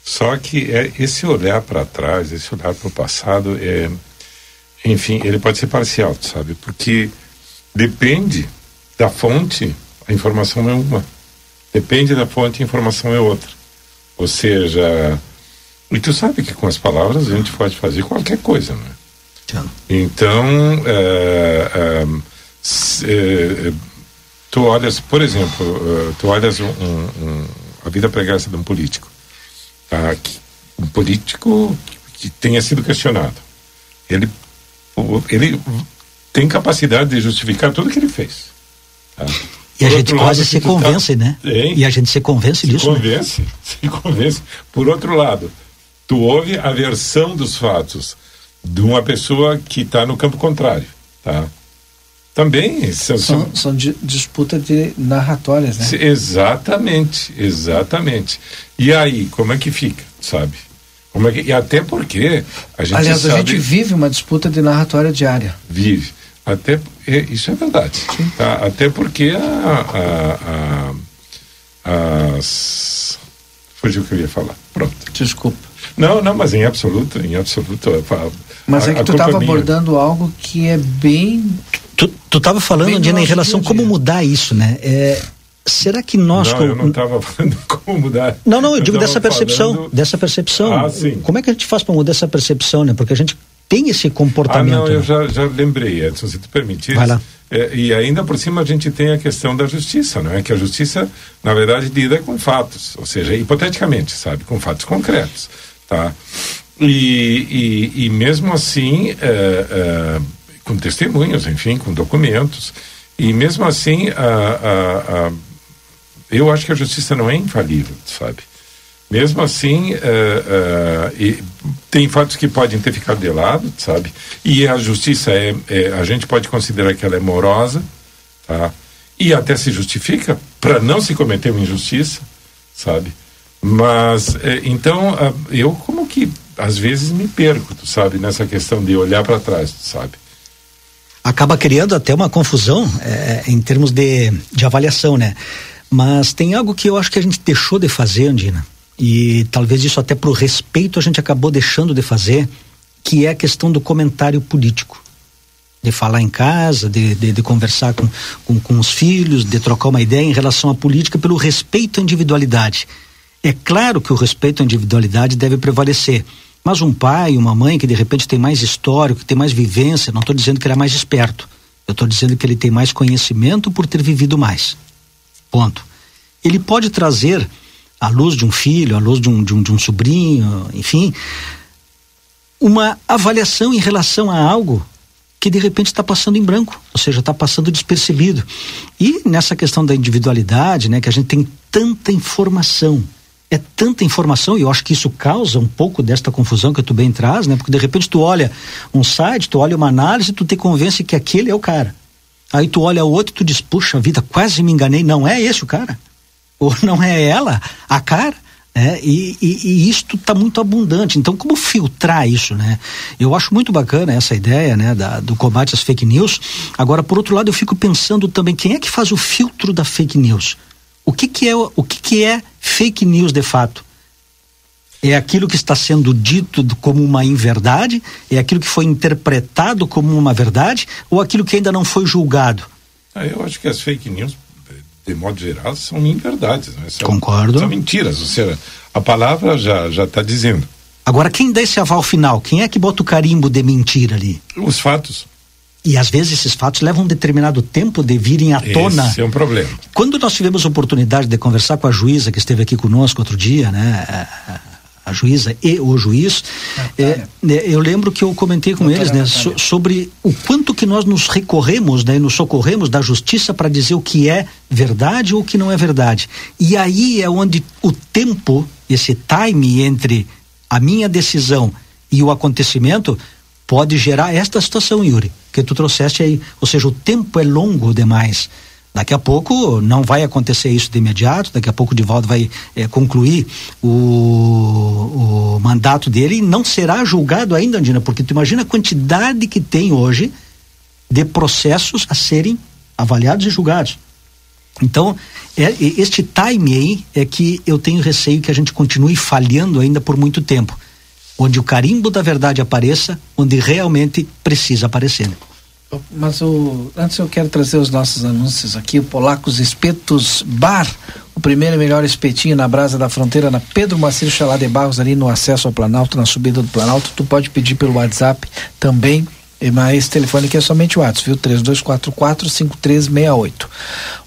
Só que é, esse olhar para trás, esse olhar para o passado, é, enfim, ele pode ser parcial, sabe? Porque depende da fonte, a informação é uma. Depende da fonte, a informação é outra. Ou seja, e tu sabe que com as palavras a gente pode fazer qualquer coisa, né? Então, é, é, é, tu olhas, por exemplo, tu olhas um, um, a vida pregressa de um político, tá? Que, político que tenha sido questionado. Ele, ele tem capacidade de justificar tudo que ele fez. Tá? E a gente quase lado, se convence, tá... né? Tem. E a gente se convence se disso. Né? Convence, né? se convence. Por outro lado, tu ouve a versão dos fatos de uma pessoa que está no campo contrário, tá? Também são, são, são disputas de narratórias, né? Exatamente, exatamente. E aí, como é que fica, sabe? Como é que, e até porque a gente Aliás, sabe, a gente vive uma disputa de narratória diária. Vive. Até, é, isso é verdade. Tá? Até porque a, a, a, as. Fugiu o que eu ia falar. Pronto. Desculpa. Não, não, mas em absoluto, em absoluto. mas é que tu estava abordando algo que é bem. Tu, tu tava falando, Diana, em relação a como mudar isso, né? É, será que nós não, eu não estava falando como mudar não não eu, eu digo dessa percepção falando... dessa percepção ah, sim. como é que a gente faz para mudar essa percepção né porque a gente tem esse comportamento. Ah, não, eu já, já lembrei, Edson, se tu permitir. Vai lá. É, e ainda por cima a gente tem a questão da justiça, não é? Que a justiça, na verdade, lida com fatos, ou seja, hipoteticamente, sabe? Com fatos concretos, tá? E, e, e mesmo assim, é, é, com testemunhos, enfim, com documentos, e mesmo assim, a, a, a, eu acho que a justiça não é infalível, sabe? Mesmo assim, uh, uh, tem fatos que podem ter ficado de lado, sabe? E a justiça é, é, a gente pode considerar que ela é morosa, tá? E até se justifica para não se cometer uma injustiça, sabe? Mas é, então eu como que às vezes me perco, tu sabe, nessa questão de olhar para trás, tu sabe? Acaba criando até uma confusão é, em termos de, de avaliação, né? Mas tem algo que eu acho que a gente deixou de fazer, Andina e talvez isso até para o respeito a gente acabou deixando de fazer, que é a questão do comentário político. De falar em casa, de, de, de conversar com, com, com os filhos, de trocar uma ideia em relação à política pelo respeito à individualidade. É claro que o respeito à individualidade deve prevalecer, mas um pai, uma mãe que de repente tem mais histórico, que tem mais vivência, não estou dizendo que ele é mais esperto, eu estou dizendo que ele tem mais conhecimento por ter vivido mais. Ponto. Ele pode trazer à luz de um filho, à luz de um, de um, de um sobrinho, enfim, uma avaliação em relação a algo que de repente está passando em branco, ou seja, está passando despercebido. E nessa questão da individualidade, né, que a gente tem tanta informação, é tanta informação, e eu acho que isso causa um pouco desta confusão que tu bem traz, né? Porque de repente tu olha um site, tu olha uma análise, tu te convence que aquele é o cara. Aí tu olha o outro e tu diz, puxa vida, quase me enganei, não é esse o cara ou não é ela a cara? É, e, e, e isto está muito abundante. Então, como filtrar isso, né? Eu acho muito bacana essa ideia, né, da, do combate às fake news. Agora, por outro lado, eu fico pensando também quem é que faz o filtro da fake news? O que, que é o que, que é fake news de fato? É aquilo que está sendo dito como uma inverdade? É aquilo que foi interpretado como uma verdade? Ou aquilo que ainda não foi julgado? Ah, eu acho que as fake news de modo geral, são inverdades. Né? São, Concordo. São mentiras. Ou seja, a palavra já já está dizendo. Agora, quem dá esse aval final? Quem é que bota o carimbo de mentira ali? Os fatos. E às vezes esses fatos levam um determinado tempo de virem à tona. Esse é um problema. Quando nós tivemos a oportunidade de conversar com a juíza que esteve aqui conosco outro dia, né? a juíza e o juiz, é, eu lembro que eu comentei com eles né, so, sobre o quanto que nós nos recorremos, né, nos socorremos da justiça para dizer o que é verdade ou o que não é verdade. E aí é onde o tempo, esse time entre a minha decisão e o acontecimento pode gerar esta situação, Yuri, que tu trouxeste aí. Ou seja, o tempo é longo demais. Daqui a pouco não vai acontecer isso de imediato, daqui a pouco o Divaldo vai é, concluir o, o mandato dele e não será julgado ainda, Andina, porque tu imagina a quantidade que tem hoje de processos a serem avaliados e julgados. Então, é, este time aí é que eu tenho receio que a gente continue falhando ainda por muito tempo. Onde o carimbo da verdade apareça, onde realmente precisa aparecer. Mas o, antes eu quero trazer os nossos anúncios aqui. O Polacos Espetos Bar, o primeiro e melhor espetinho na Brasa da Fronteira, na Pedro Macílio Chalá de Barros, ali no acesso ao Planalto, na subida do Planalto. Tu pode pedir pelo WhatsApp também. Mas esse telefone aqui é somente o WhatsApp, viu? 3244-5368.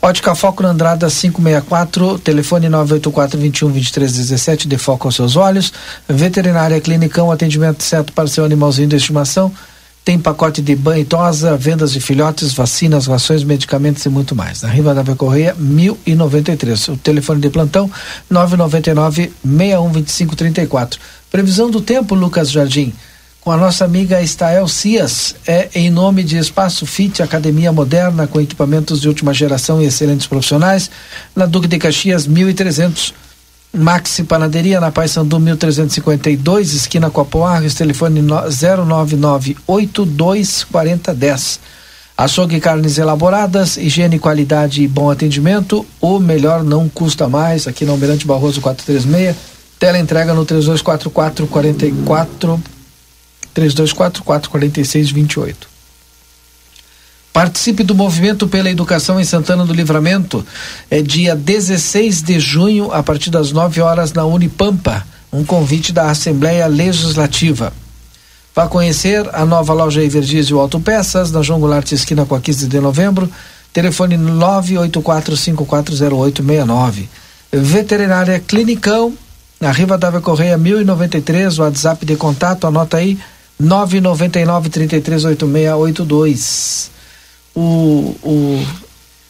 Ótica Foco na Andrada 564, telefone 984-21-2317, de foco aos seus olhos. Veterinária Clinicão, atendimento certo para seu animalzinho de estimação. Tem pacote de banho tosa, vendas de filhotes, vacinas, rações, medicamentos e muito mais. Na Riva da Correia, 1093. O telefone de plantão, 999 612534. Previsão do tempo, Lucas Jardim com a nossa amiga Estael Cias, é em nome de Espaço Fit, academia moderna com equipamentos de última geração e excelentes profissionais, na Duque de Caxias 1300. Maxi Panaderia na Paysandu 1352, esquina Coapoarres, telefone 099824010. Açougue e carnes elaboradas, higiene, qualidade e bom atendimento. O melhor não custa mais. Aqui no Almirante Barroso 436. Tela entrega no 3244 44 3244 4628. Participe do movimento pela educação em Santana do Livramento. É dia 16 de junho, a partir das 9 horas, na Unipampa. Um convite da Assembleia Legislativa. Vá conhecer a nova loja Evergizio Autopeças, na João Goulart, esquina com a 15 de novembro. Telefone 984540869. Veterinária Clinicão, na Riva Dávia Correia 1093, WhatsApp de contato, anota aí 999 338682. O, o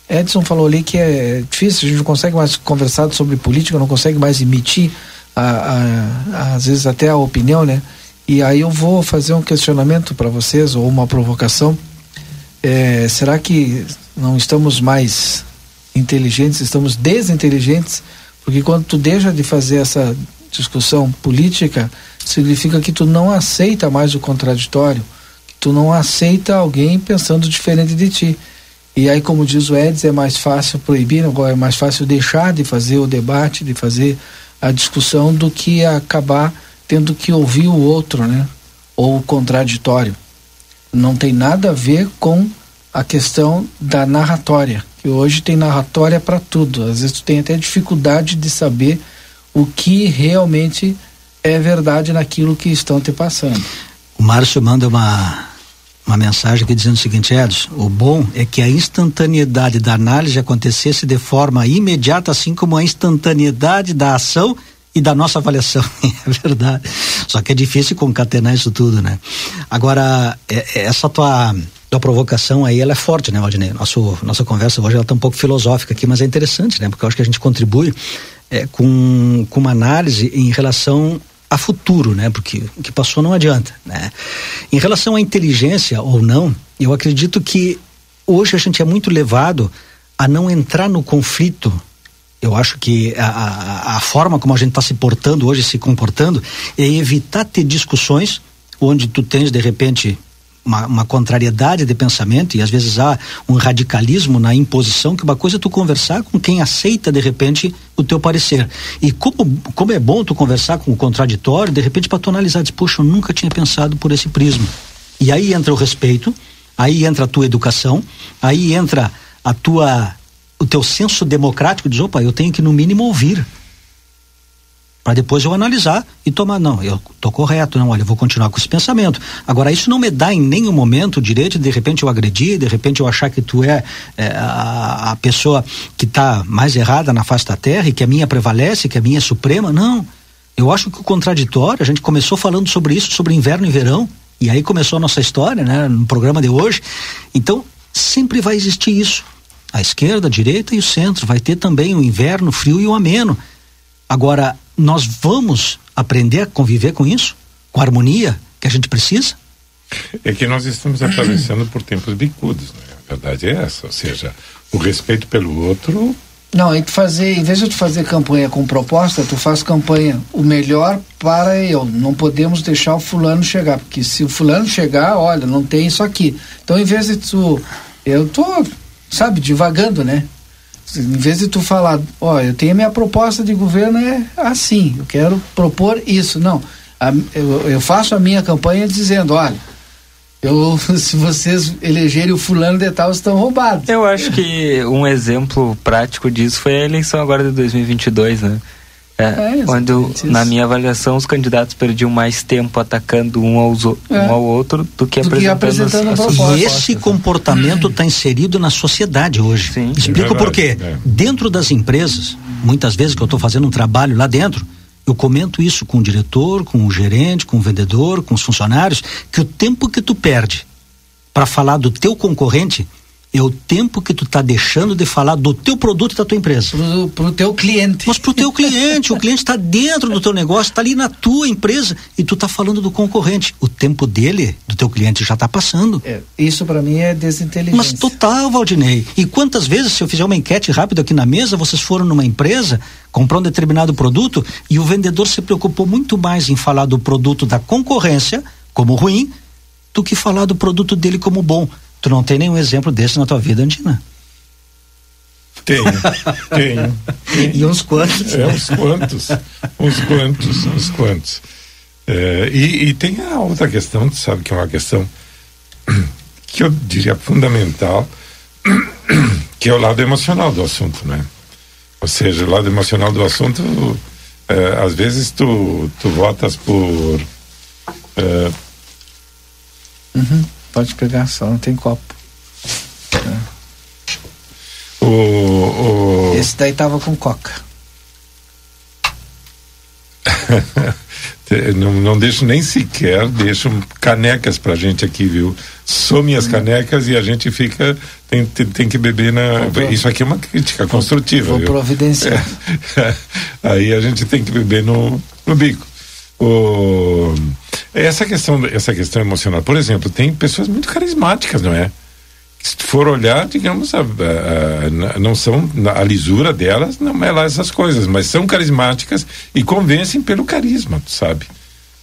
Edson falou ali que é difícil, a gente não consegue mais conversar sobre política, não consegue mais emitir, a, a, às vezes até a opinião, né? E aí eu vou fazer um questionamento para vocês, ou uma provocação. É, será que não estamos mais inteligentes, estamos desinteligentes? Porque quando tu deixa de fazer essa discussão política, significa que tu não aceita mais o contraditório, tu não aceita alguém pensando diferente de ti. E aí, como diz o Edson, é mais fácil proibir, agora é mais fácil deixar de fazer o debate, de fazer a discussão, do que acabar tendo que ouvir o outro, né? Ou o contraditório. Não tem nada a ver com a questão da narratória, que hoje tem narratória para tudo. Às vezes tu tem até dificuldade de saber o que realmente é verdade naquilo que estão te passando. O Márcio manda uma, uma mensagem aqui dizendo o seguinte, Edson, o bom é que a instantaneidade da análise acontecesse de forma imediata, assim como a instantaneidade da ação e da nossa avaliação. é verdade. Só que é difícil concatenar isso tudo, né? Agora, é, é, essa tua tua provocação aí, ela é forte, né, Valdinei? Nosso, nossa conversa hoje ela tá um pouco filosófica aqui, mas é interessante, né? Porque eu acho que a gente contribui é, com, com uma análise em relação a futuro, né? Porque o que passou não adianta, né? Em relação à inteligência ou não, eu acredito que hoje a gente é muito levado a não entrar no conflito. Eu acho que a, a, a forma como a gente está se portando hoje, se comportando, é evitar ter discussões onde tu tens de repente uma, uma, contrariedade de pensamento e às vezes há um radicalismo na imposição que uma coisa é tu conversar com quem aceita de repente o teu parecer. E como como é bom tu conversar com o contraditório de repente para tu analisar diz, poxa eu nunca tinha pensado por esse prisma. E aí entra o respeito aí entra a tua educação aí entra a tua o teu senso democrático diz opa eu tenho que no mínimo ouvir para depois eu analisar e tomar, não, eu tô correto, não, olha, eu vou continuar com esse pensamento. Agora, isso não me dá em nenhum momento o direito de, de repente eu agredir, de repente eu achar que tu é, é a, a, pessoa que está mais errada na face da terra e que a minha prevalece, que a minha é suprema, não. Eu acho que o contraditório, a gente começou falando sobre isso, sobre inverno e verão, e aí começou a nossa história, né, no programa de hoje. Então, sempre vai existir isso. A esquerda, a direita e o centro. Vai ter também o inverno, o frio e o ameno. Agora, nós vamos aprender a conviver com isso? Com a harmonia que a gente precisa? É que nós estamos atravessando por tempos bicudos, né? A verdade é essa, ou seja, o respeito pelo outro. Não, em fazer, em vez de tu fazer campanha com proposta, tu faz campanha o melhor para eu. Não podemos deixar o fulano chegar, porque se o fulano chegar, olha, não tem isso aqui. Então, em vez de tu, eu tô, sabe, divagando, né? Em vez de tu falar, ó, eu tenho a minha proposta de governo é assim, eu quero propor isso. Não, a, eu, eu, faço a minha campanha dizendo, olha, eu, se vocês elegerem o fulano de tal, estão roubados. Eu acho que um exemplo prático disso foi a eleição agora de 2022, né? É, é onde na minha avaliação os candidatos perdiam mais tempo atacando um, aos, é. um ao outro do que do apresentando, que apresentando as, as E esse comportamento está inserido na sociedade hoje. Sim. Explico é por quê. É. Dentro das empresas, muitas vezes que eu estou fazendo um trabalho lá dentro, eu comento isso com o diretor, com o gerente, com o vendedor, com os funcionários, que o tempo que tu perde para falar do teu concorrente é o tempo que tu está deixando de falar do teu produto e da tua empresa. Pro, pro teu cliente. Mas pro teu cliente, o cliente está dentro do teu negócio, está ali na tua empresa e tu está falando do concorrente. O tempo dele, do teu cliente, já está passando. É, isso para mim é desinteligência. Mas total, Valdinei. E quantas vezes, se eu fizer uma enquete rápida aqui na mesa, vocês foram numa empresa, comprar um determinado produto e o vendedor se preocupou muito mais em falar do produto da concorrência como ruim do que falar do produto dele como bom. Tu não tem nenhum exemplo desse na tua vida, Andina? Tenho, tenho. E uns quantos? É, uns quantos, uns quantos, uns quantos. É, e, e, tem a outra questão, tu sabe que é uma questão que eu diria fundamental, que é o lado emocional do assunto, né? Ou seja, o lado emocional do assunto, é, às vezes tu, tu votas por. É, uhum. Pode pegar só, não tem copo. É. O, o... Esse daí tava com coca. não, não deixo nem sequer, deixo canecas pra gente aqui, viu? Some as canecas e a gente fica, tem, tem, tem que beber na. Isso aqui é uma crítica construtiva. Vou providenciar. É, aí a gente tem que beber no, no bico. O, essa questão, essa questão emocional, por exemplo, tem pessoas muito carismáticas, não é? Se for olhar, digamos, a, a, a, não são a lisura delas, não é lá essas coisas, mas são carismáticas e convencem pelo carisma, sabe?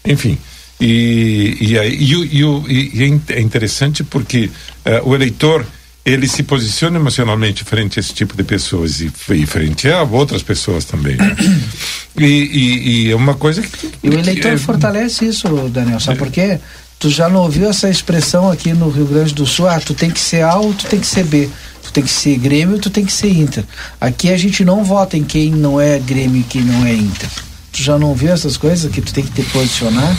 Enfim. E, e, e, e, e é interessante porque uh, o eleitor ele se posiciona emocionalmente frente a esse tipo de pessoas e, e frente a outras pessoas também. Né? E, e, e, é uma coisa que. E o eleitor é, fortalece isso, Daniel, sabe é. por quê? Tu já não ouviu essa expressão aqui no Rio Grande do Sul? Ah, tu tem que ser A ou tu tem que ser B. Tu tem que ser Grêmio, tu tem que ser Inter. Aqui a gente não vota em quem não é Grêmio e quem não é Inter. Tu já não ouviu essas coisas que tu tem que te posicionar?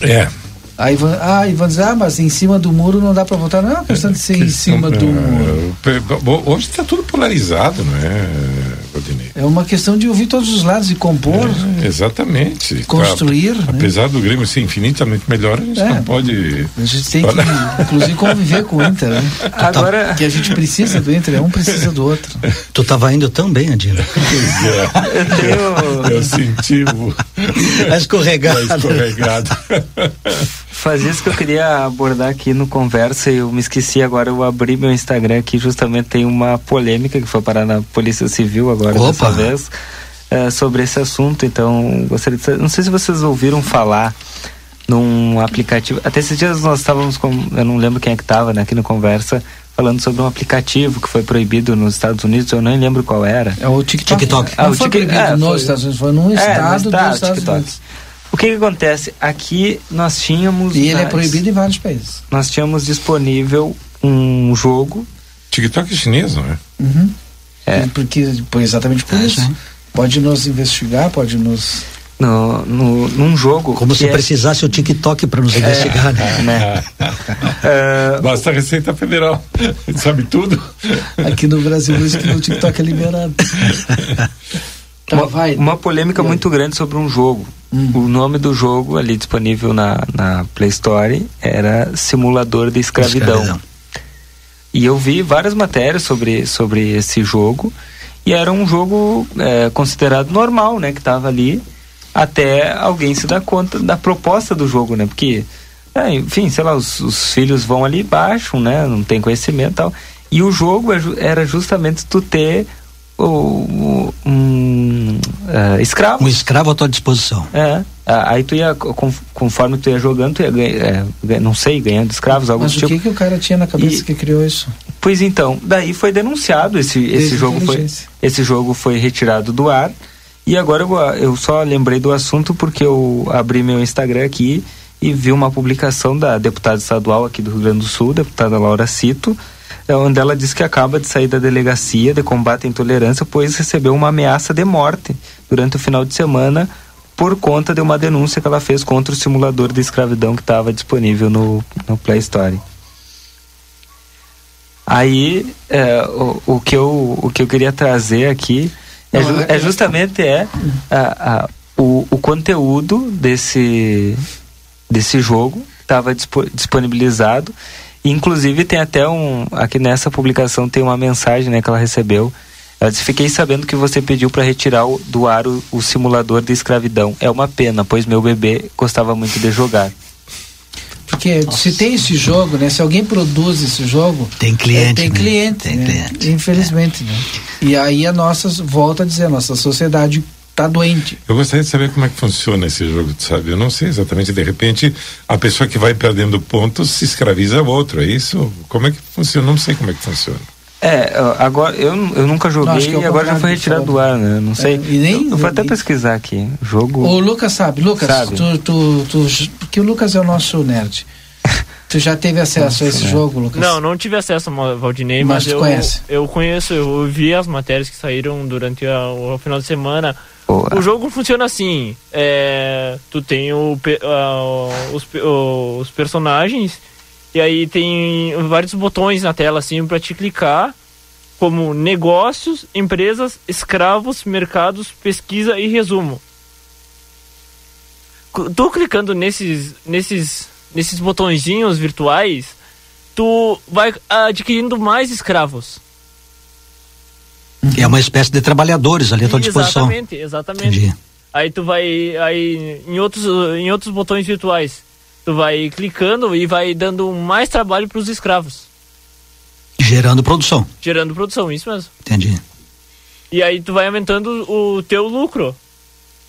É, Aí, ah, e vão dizer, ah, mas em cima do muro não dá para votar. Não é uma questão de ser em cima do muro. Hoje está tudo polarizado, não é, É uma questão de ouvir todos os lados e compor. É, exatamente. Construir. Tá, né? Apesar do Grêmio ser infinitamente melhor, a gente é, não pode. A gente tem que, inclusive, conviver com o Inter, né? Agora. Que a gente precisa do Inter, é um precisa do outro. Tu estava indo tão bem, Adina. É. Eu, eu senti o. A escorregada. A escorregada. Fazia isso que eu queria abordar aqui no conversa e eu me esqueci agora, eu abri meu Instagram aqui, justamente tem uma polêmica que foi parar na Polícia Civil agora Opa. dessa vez é, sobre esse assunto, então gostaria de não sei se vocês ouviram falar num aplicativo, até esses dias nós estávamos com, eu não lembro quem é que estava né, aqui no conversa, falando sobre um aplicativo que foi proibido nos Estados Unidos, eu nem lembro qual era. É o TikTok. TikTok. Ah, o foi proibido é, nos foi... Estados Unidos, foi num é, estado, estado dos Estados TikTok. Unidos. O que, que acontece? Aqui nós tínhamos. E ele é proibido em vários países. Nós tínhamos disponível um jogo. TikTok é chinês, não é? Uhum. É. Porque, exatamente por é, isso. Né? Pode nos investigar, pode nos. No, no, num jogo. Como se é... precisasse o TikTok para nos é, investigar, né? né? uh... Basta a Receita Federal. Sabe tudo. Aqui no Brasil, isso que o TikTok é liberado. Tá, uma, vai. uma polêmica muito grande sobre um jogo. Hum. O nome do jogo ali disponível na, na Play Store era Simulador de Escravidão. Escravidão. E eu vi várias matérias sobre, sobre esse jogo. E era um jogo é, considerado normal, né? Que estava ali até alguém se dar conta da proposta do jogo, né? Porque, é, enfim, sei lá, os, os, filhos vão ali, baixam, né? Não tem conhecimento e tal. E o jogo é era justamente tu ter o, um uh, escravo. Um escravo à tua disposição. É. Aí tu ia, conforme tu ia jogando, tu ia ganhar, é, não sei, ganhando escravos, algo Mas tipo. o que, que o cara tinha na cabeça e, que criou isso? Pois então, daí foi denunciado esse, esse jogo foi esse jogo foi retirado do ar. E agora eu, eu só lembrei do assunto porque eu abri meu Instagram aqui e vi uma publicação da deputada estadual aqui do Rio Grande do Sul, deputada Laura Cito, é onde ela diz que acaba de sair da delegacia de combate à intolerância, pois recebeu uma ameaça de morte durante o final de semana por conta de uma denúncia que ela fez contra o simulador de escravidão que estava disponível no, no Play Store. Aí, é, o, o, que eu, o que eu queria trazer aqui é, ju é justamente é a, a, o, o conteúdo desse, desse jogo estava disponibilizado. Inclusive tem até um aqui nessa publicação tem uma mensagem né, que ela recebeu. Ela disse: Fiquei sabendo que você pediu para retirar o, do ar o, o simulador de escravidão. É uma pena, pois meu bebê gostava muito de jogar. Porque Nossa. se tem esse jogo, né? Se alguém produz esse jogo. Tem cliente. É, tem né? cliente. Tem né? cliente. Infelizmente, é. né? E aí a nossa, volta a dizer, a nossa sociedade está doente. Eu gostaria de saber como é que funciona esse jogo, sabe? Eu não sei exatamente. De repente, a pessoa que vai perdendo pontos se escraviza ao outro. É isso? Como é que funciona? Não sei como é que funciona. É, agora eu, eu nunca joguei não, é e agora já foi retirado do ar, né? Não sei. É, e nem, eu, vou até pesquisar aqui. Jogo. O Lucas sabe, Lucas, sabe. Tu, tu, tu, porque o Lucas é o nosso nerd. Tu já teve acesso Nossa, a esse né? jogo, Lucas? Não, não tive acesso ao Valdinei, mas, mas eu, conhece. eu conheço, eu vi as matérias que saíram durante a, o final de semana. Boa. O jogo funciona assim: é, tu tem o, uh, os, uh, os personagens e aí tem vários botões na tela assim para te clicar, como negócios, empresas, escravos, mercados, pesquisa e resumo. Tô clicando nesses nesses nesses botõezinhos virtuais, tu vai adquirindo mais escravos. É uma espécie de trabalhadores ali à tua disposição. Exatamente, exatamente. Entendi. Aí tu vai aí em outros em outros botões virtuais tu vai clicando e vai dando mais trabalho para os escravos. Gerando produção. Gerando produção, isso mesmo. Entendi. E aí tu vai aumentando o teu lucro.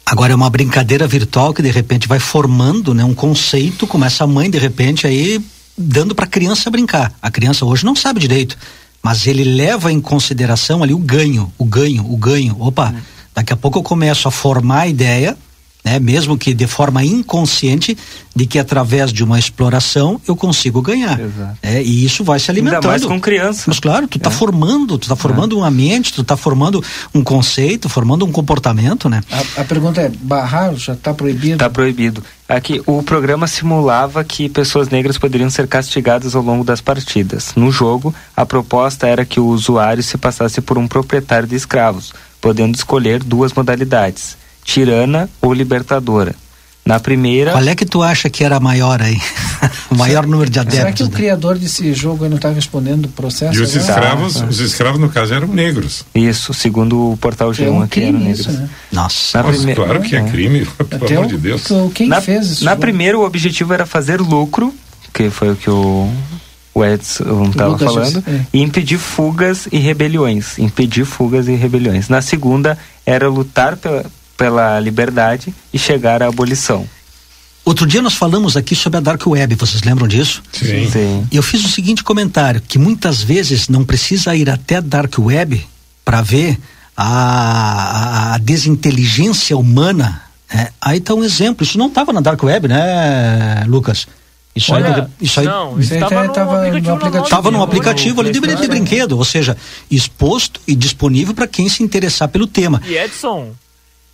Agora é uma brincadeira virtual que de repente vai formando, né, um conceito, como essa mãe de repente aí dando para a criança brincar. A criança hoje não sabe direito, mas ele leva em consideração ali o ganho, o ganho, o ganho. Opa, hum. daqui a pouco eu começo a formar a ideia né, mesmo que de forma inconsciente, de que através de uma exploração eu consigo ganhar. É, e isso vai se alimentando. Ainda mais com criança. Mas claro, tu está é. formando, tu está formando é. um ambiente, tu está formando um conceito, formando um comportamento, né? A, a pergunta é, barrar já está proibido? Está proibido. Aqui, o programa simulava que pessoas negras poderiam ser castigadas ao longo das partidas. No jogo, a proposta era que o usuário se passasse por um proprietário de escravos, podendo escolher duas modalidades tirana ou libertadora. Na primeira. Qual é que tu acha que era maior aí? o maior número de adeptos. Será que o né? criador desse jogo não está respondendo o processo? E os escravos, tá. os escravos no caso eram negros. Isso, segundo o portal G1 é um aqui eram negros. Né? Nossa. Na Nossa, claro que é, é. crime, pelo amor de Deus. Quem na, fez isso? Na jogo? primeira o objetivo era fazer lucro, que foi o que o o Edson estava falando, é. e impedir fugas e rebeliões. Impedir fugas e rebeliões. Na segunda, era lutar pela, pela liberdade e chegar à abolição. Outro dia nós falamos aqui sobre a Dark Web, vocês lembram disso? Sim. Sim. Eu fiz o seguinte comentário, que muitas vezes não precisa ir até a Dark Web para ver a, a, desinteligência humana. Né? Aí está um exemplo, isso não estava na Dark Web, né, Lucas? Isso Olha, aí, isso aí, não, isso estava no aplicativo. Estava num aplicativo ali de, de brinquedo, ou seja, exposto e disponível para quem se interessar pelo tema. E Edson,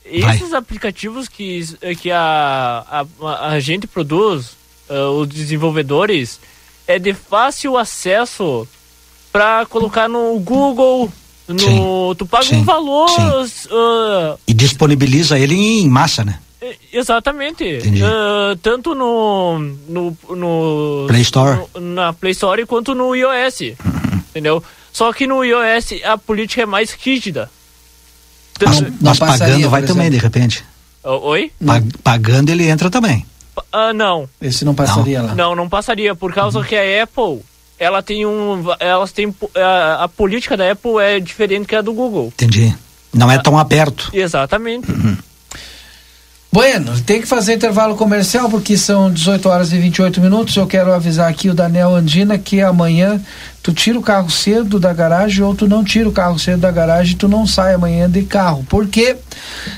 esses Vai. aplicativos que, que a, a, a gente produz, uh, os desenvolvedores, é de fácil acesso para colocar no Google, no, sim, tu paga sim, um valor. Uh, e disponibiliza ele em massa, né? Exatamente. Uh, tanto no, no, no Play Store. No, na Play Store quanto no iOS. Uhum. Entendeu? Só que no iOS a política é mais rígida. Mas, mas pagando vai também, de repente. Oi? pagando ele entra também. Ah, não. Esse não passaria não. lá. Não, não passaria, por causa uhum. que a Apple, ela tem um. Elas têm. A, a, política da Apple é diferente que a do Google. Entendi. Não é tão aberto. Exatamente. Uhum. Bueno, tem que fazer intervalo comercial porque são 18 horas e 28 minutos. Eu quero avisar aqui o Daniel Andina que amanhã tu tira o carro cedo da garagem ou tu não tira o carro cedo da garagem e tu não sai amanhã de carro. Porque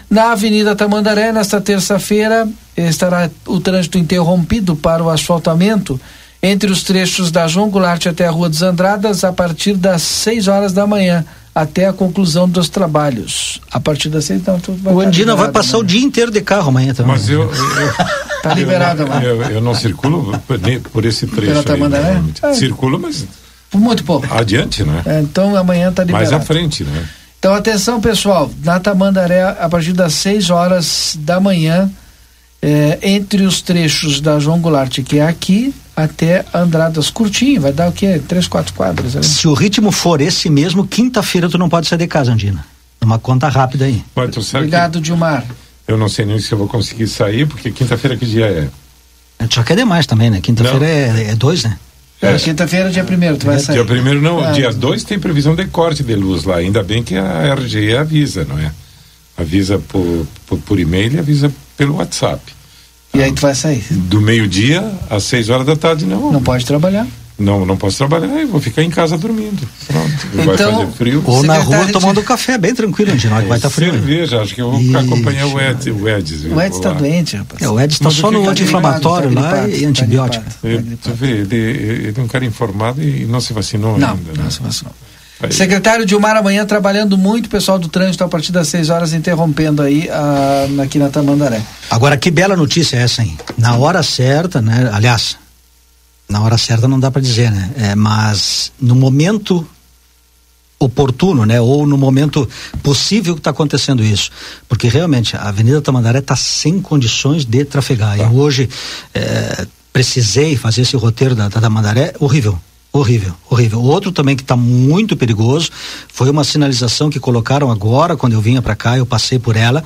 na Avenida Tamandaré, nesta terça-feira, estará o trânsito interrompido para o asfaltamento entre os trechos da João Goulart até a Rua dos Andradas a partir das 6 horas da manhã até a conclusão dos trabalhos. A partir das seis, então, tudo vai O Andina vai passar amanhã. o dia inteiro de carro amanhã também. Mas eu. eu tá liberado amanhã. Eu, eu, não circulo por esse trecho. Pela aí, é? Circulo, mas. Muito pouco. Adiante, né? É, então amanhã está liberado. Mais à frente, né? Então atenção pessoal, na Tamandaré a partir das 6 horas da manhã, é, entre os trechos da João Goulart, que é aqui, até Andradas curtinho, vai dar o quê? Três, quatro quadras. Ali. Se o ritmo for esse mesmo, quinta-feira tu não pode sair de casa, Andina. Uma conta rápida aí. Obrigado, que... Dilmar. Eu não sei nem se eu vou conseguir sair, porque quinta-feira que dia é? Só que é demais também, né? Quinta-feira é, é dois, né? É. Quinta-feira, dia primeiro, tu vai é, sair. Dia primeiro não, ah. dia dois tem previsão de corte de luz lá, ainda bem que a RGE avisa, não é? Avisa por, por, por e-mail e avisa pelo WhatsApp. E aí tu vai sair? Do meio-dia às seis horas da tarde, não. Não pode trabalhar? Não, não posso trabalhar, eu vou ficar em casa dormindo. Pronto. Então, vai fazer frio. Ou na rua de... tomando café, bem tranquilo, onde vai estar tá frio. Cerveja, acho que eu vou Ixi, acompanhar o Ed, o Edis. O Edis está doente, rapaz. É, o Edis está só no anti-inflamatório tá lá e antibiótico. Tá tu vê, ele, ele é um cara informado e não se vacinou não, ainda. Não, né? se vacinou. Aí. Secretário Dilmar amanhã trabalhando muito, pessoal do trânsito a partir das 6 horas interrompendo aí a, aqui na Tamandaré. Agora que bela notícia é essa, hein? Na hora certa, né? Aliás, na hora certa não dá para dizer, né? É, mas no momento oportuno, né? Ou no momento possível que está acontecendo isso, porque realmente a Avenida Tamandaré está sem condições de trafegar. Tá. Eu hoje é, precisei fazer esse roteiro da, da Tamandaré, horrível Horrível, horrível. Outro também que está muito perigoso foi uma sinalização que colocaram agora, quando eu vinha para cá, eu passei por ela.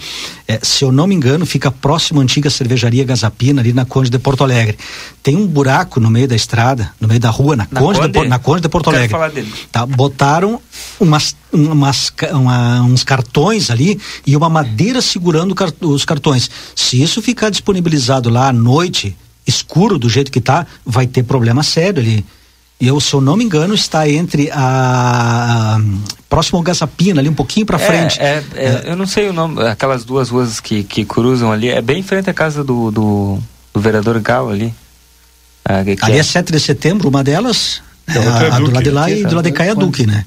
É, se eu não me engano, fica próximo à antiga cervejaria Gazapina, ali na Conde de Porto Alegre. Tem um buraco no meio da estrada, no meio da rua, na, na Conde, Conde? De, na Conde de Porto Alegre. Falar dele. Tá, botaram umas, umas, uma, uns cartões ali e uma madeira segurando os cartões. Se isso ficar disponibilizado lá à noite, escuro do jeito que tá, vai ter problema sério ali. E eu, se eu não me engano, está entre a, próximo ao Gazapina, ali um pouquinho para é, frente. É, é, é, eu não sei o nome, aquelas duas ruas que, que cruzam ali, é bem em frente à casa do, do, do vereador Gal ali. Ah, ali é 7 de setembro, uma delas, é, a, a do lado de lá e do lado de cá é a Duque, né?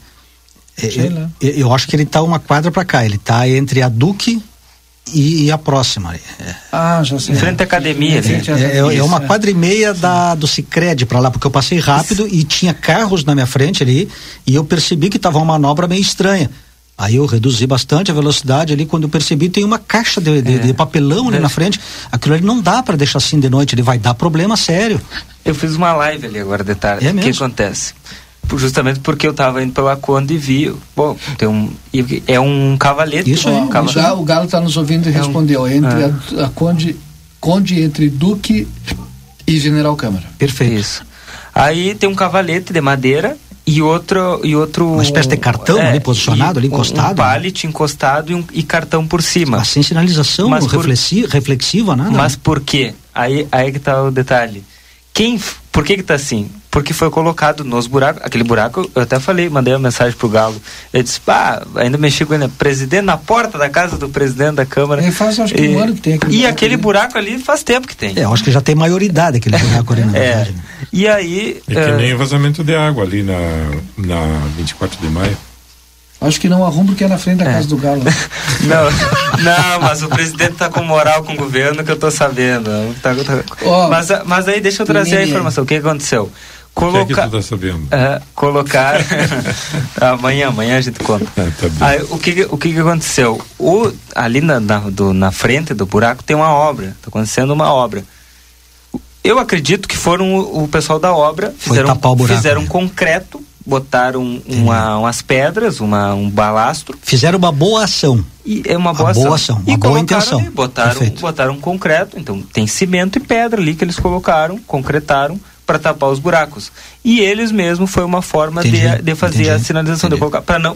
Eu, eu, acho que ele está uma quadra para cá, ele está entre a Duque e, e a próxima. É. Ah, já sei. Em frente à academia. Né? É, é, é, uma quadra e meia da, do Cicred para lá, porque eu passei rápido Isso. e tinha carros na minha frente ali e eu percebi que estava uma manobra meio estranha. Aí eu reduzi bastante a velocidade ali, quando eu percebi tem uma caixa de, de, é. de papelão ali é. na frente. Aquilo ali não dá para deixar assim de noite, ele vai dar problema sério. Eu fiz uma live ali agora de tarde. É o que acontece? Justamente porque eu estava indo pela Conde e vi, bom, tem um, é um cavalete. Isso um cavalete. Já o Galo está nos ouvindo e é respondeu, um, entre é. a, a, Conde, Conde entre Duque e General Câmara. Perfeito. Isso. Aí tem um cavalete de madeira e outro e outro uma espécie de cartão é, ali posicionado ali encostado um pallet né? encostado e, um, e, cartão por cima sem sinalização mas reflexiva, por, reflexiva nada mas por quê aí aí que está o detalhe quem por que que tá assim porque foi colocado nos buracos. Aquele buraco, eu até falei, mandei uma mensagem pro Galo. Ele disse, pá, ainda mexi com ele, presidente na porta da casa do presidente da Câmara. Ele faz acho que e, um ano que tem aquele E buraco aquele ali. buraco ali faz tempo que tem. É, eu acho que já tem maioridade aquele buraco ali, na é. E aí. É que uh, nem o vazamento de água ali na, na 24 de maio. Acho que não arruma porque é na frente da é. casa do Galo. não, não, mas o presidente tá com moral com o governo que eu tô sabendo. Tá, tá... Oh, mas, mas aí deixa eu trazer a informação. O que aconteceu? Coloca... Que, é que tu tá sabendo? Uh, colocar. amanhã, amanhã a gente conta. Ah, tá Aí, o que, o que, que aconteceu? O, ali na, na, do, na frente do buraco tem uma obra. Está acontecendo uma obra. Eu acredito que foram o, o pessoal da obra, fizeram, buraco, fizeram né? concreto, botaram uma, umas pedras, uma, um balastro. Fizeram uma boa ação. E é uma boa, boa ação. uma e boa intenção. Ali, botaram, botaram concreto, então tem cimento e pedra ali que eles colocaram, concretaram para tapar os buracos. E eles mesmos foi uma forma de, de fazer entendi, a sinalização, entendi. de colocar para não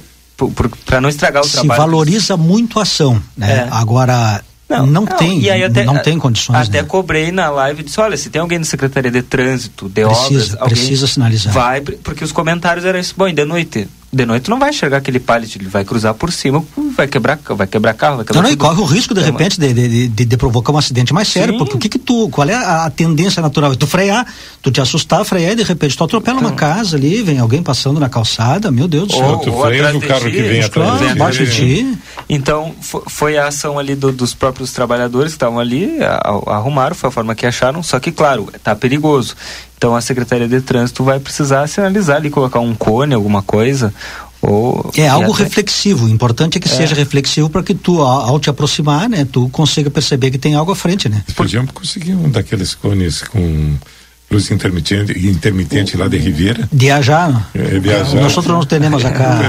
para não estragar o Se trabalho. Se valoriza muito a ação, né? É. Agora não, não, não, tem, até, não tem condições. Até né? cobrei na live e disse, olha, se tem alguém na Secretaria de Trânsito, de precisa, Obras, precisa sinalizar. Vai, porque os comentários eram isso, bom, de noite, de noite não vai enxergar aquele pallet, ele vai cruzar por cima, vai quebrar, vai quebrar carro, vai quebrar Não, não, e corre o risco de é repente de, de, de, de, provocar um acidente mais sério, Sim. porque o que que tu, qual é a, a, tendência natural? Tu frear, tu te assustar, frear e de repente tu atropela então, uma casa ali, vem alguém passando na calçada, meu Deus do céu. Ou, tu freia o carro que vem atrás de ti. Então, foi a ação ali do, dos próprios trabalhadores que estavam ali, a, a, arrumaram, foi a forma que acharam, só que claro, tá perigoso. Então a Secretaria de Trânsito vai precisar sinalizar ali, colocar um cone, alguma coisa, ou, é algo até... reflexivo. O importante é que é. seja reflexivo para que tu, ao, ao, te aproximar, né, tu consiga perceber que tem algo à frente, né? Podíamos conseguir um daqueles cones com luz intermitente, intermitente lá de Ribeira. Viajar. É, viajar. Nós outros não temos acá.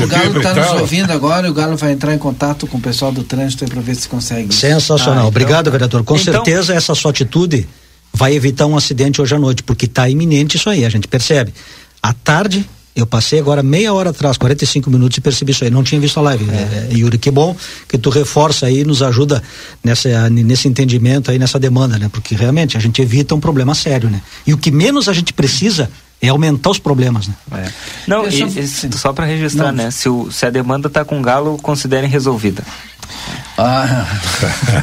O Galo está nos ouvindo agora e o Galo vai entrar em contato com o pessoal do trânsito para ver se consegue. Sensacional. Ah, então, Obrigado, vereador. Com então, certeza essa sua atitude vai evitar um acidente hoje à noite, porque está iminente isso aí, a gente percebe. À tarde, eu passei agora meia hora atrás, 45 minutos e percebi isso aí. Não tinha visto a live. É. É, Yuri, que bom que tu reforça aí, nos ajuda nessa, nesse entendimento aí, nessa demanda, né? Porque realmente a gente evita um problema sério, né? E o que menos a gente precisa é aumentar os problemas, né? É. Não, e, e, só para registrar, Não. né? Se, o, se a demanda está com galo, considerem resolvida. Ah.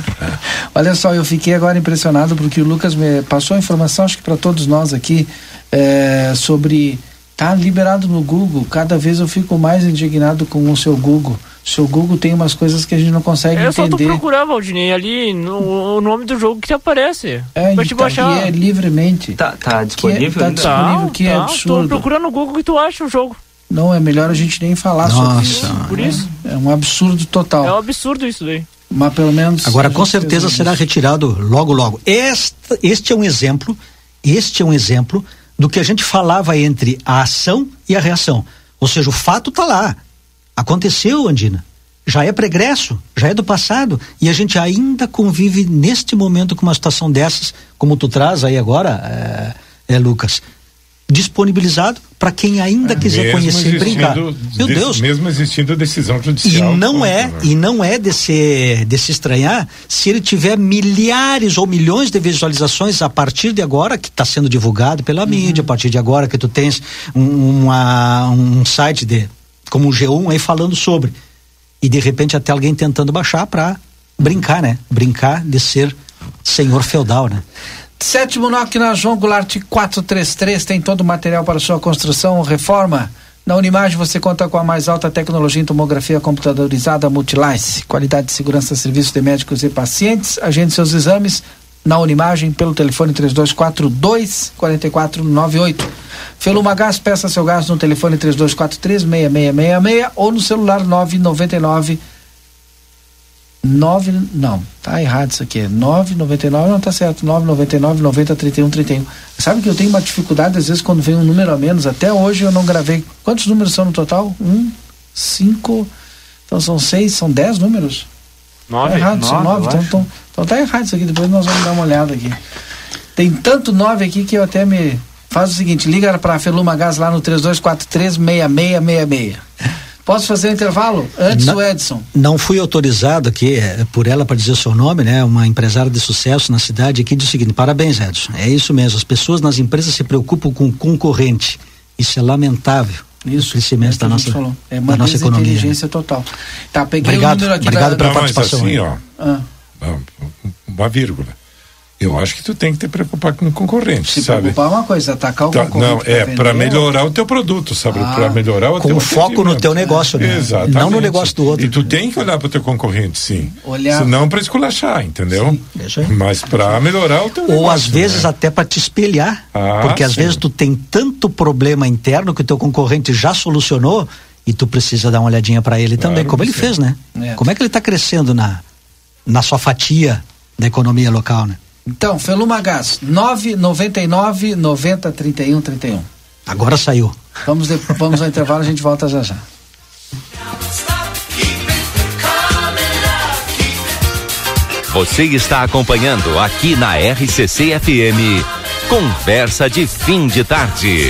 Olha só, eu fiquei agora impressionado porque o Lucas me passou a informação, acho que para todos nós aqui, é, sobre tá liberado no Google. Cada vez eu fico mais indignado com o seu Google. O seu Google tem umas coisas que a gente não consegue é, entender. É só tu procurar, Valdinei, ali no, o nome do jogo que te aparece. É, pra te tá, baixar. é livremente. Tá, tá disponível? Que é, tá disponível, que é tá, absurdo. Tô procurando no Google que tu acha o jogo. Não, é melhor a gente nem falar Nossa, sobre isso. Por isso. É, é um absurdo total. É um absurdo isso daí. Mas pelo menos. Agora, com certeza será retirado logo, logo. Este, este é um exemplo, este é um exemplo do que a gente falava entre a ação e a reação. Ou seja, o fato está lá. Aconteceu, Andina. Já é pregresso, já é do passado. E a gente ainda convive neste momento com uma situação dessas, como tu traz aí agora, é, é Lucas disponibilizado para quem ainda é, quiser conhecer e brincar. Meu Deus. Mesmo existindo decisão judicial. E não é, né? e não é de se, de se estranhar se ele tiver milhares ou milhões de visualizações a partir de agora, que está sendo divulgado pela uhum. mídia, a partir de agora que tu tens um, uma, um site de, como o G1 aí falando sobre. E de repente até alguém tentando baixar para brincar, né? Brincar de ser senhor feudal, né? Sétimo NOC na João Goulart 433 tem todo o material para sua construção ou reforma. Na Unimagem você conta com a mais alta tecnologia em tomografia computadorizada Multilice. Qualidade de segurança, serviços de médicos e pacientes. Agende seus exames na Unimagem pelo telefone 3242 4498. Feluma Gás, peça seu gás no telefone 3243 6666 ou no celular 999 9, não, tá errado isso aqui, é 999, não tá certo, 999 90 31 31. Sabe que eu tenho uma dificuldade às vezes quando vem um número a menos, até hoje eu não gravei. Quantos números são no total? Um, cinco, então são seis, são dez números? Nove. Tá errado, nove, são nove, então, então, então tá errado isso aqui, depois nós vamos dar uma olhada aqui. Tem tanto nove aqui que eu até me... Faz o seguinte, liga para a Feluma Gás lá no 3243 6666. Posso fazer um intervalo? Antes não, o Edson. Não fui autorizado aqui é, por ela para dizer o seu nome, né? Uma empresária de sucesso na cidade aqui diz o seguinte: parabéns, Edson. É isso mesmo. As pessoas nas empresas se preocupam com o concorrente. Isso é lamentável. Isso, o crescimento é da nossa, falou. É uma da nossa economia. inteligência total. Tá, peguei obrigado, o número aqui obrigado da, pela não, participação. Assim, ó, ah. uma vírgula eu acho que tu tem que te preocupar com o concorrente, Se sabe? preocupar é uma coisa, atacar o tá, concorrente. Não, é para melhorar o teu produto, sabe? Ah, para melhorar o com teu foco no teu negócio, né? Exatamente. Não no negócio do outro. E tu tem que olhar para o teu concorrente, sim. Olhar. Senão para esculachar, entendeu? Sim, Mas para melhorar o teu Ou negócio. Ou às vezes né? até para te espelhar, ah, porque às sim. vezes tu tem tanto problema interno que o teu concorrente já solucionou e tu precisa dar uma olhadinha para ele claro também, como ele sim. fez, né? É. Como é que ele está crescendo na na sua fatia da economia local, né? Então, Feluma Gás, 999 90 31 31. Agora saiu. Vamos, de, vamos ao intervalo, a gente volta já já. Você está acompanhando aqui na RCC FM. Conversa de fim de tarde.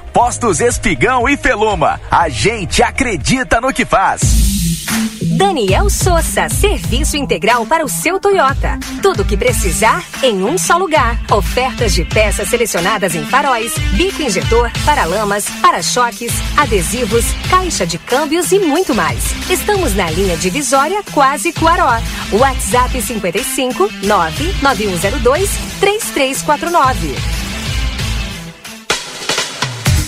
Postos Espigão e Feluma. A gente acredita no que faz. Daniel Souza, serviço integral para o seu Toyota. Tudo o que precisar em um só lugar. Ofertas de peças selecionadas em faróis, bico injetor, paralamas, para-choques, adesivos, caixa de câmbios e muito mais. Estamos na linha divisória Quase Cuaró. WhatsApp 55 99102 3349.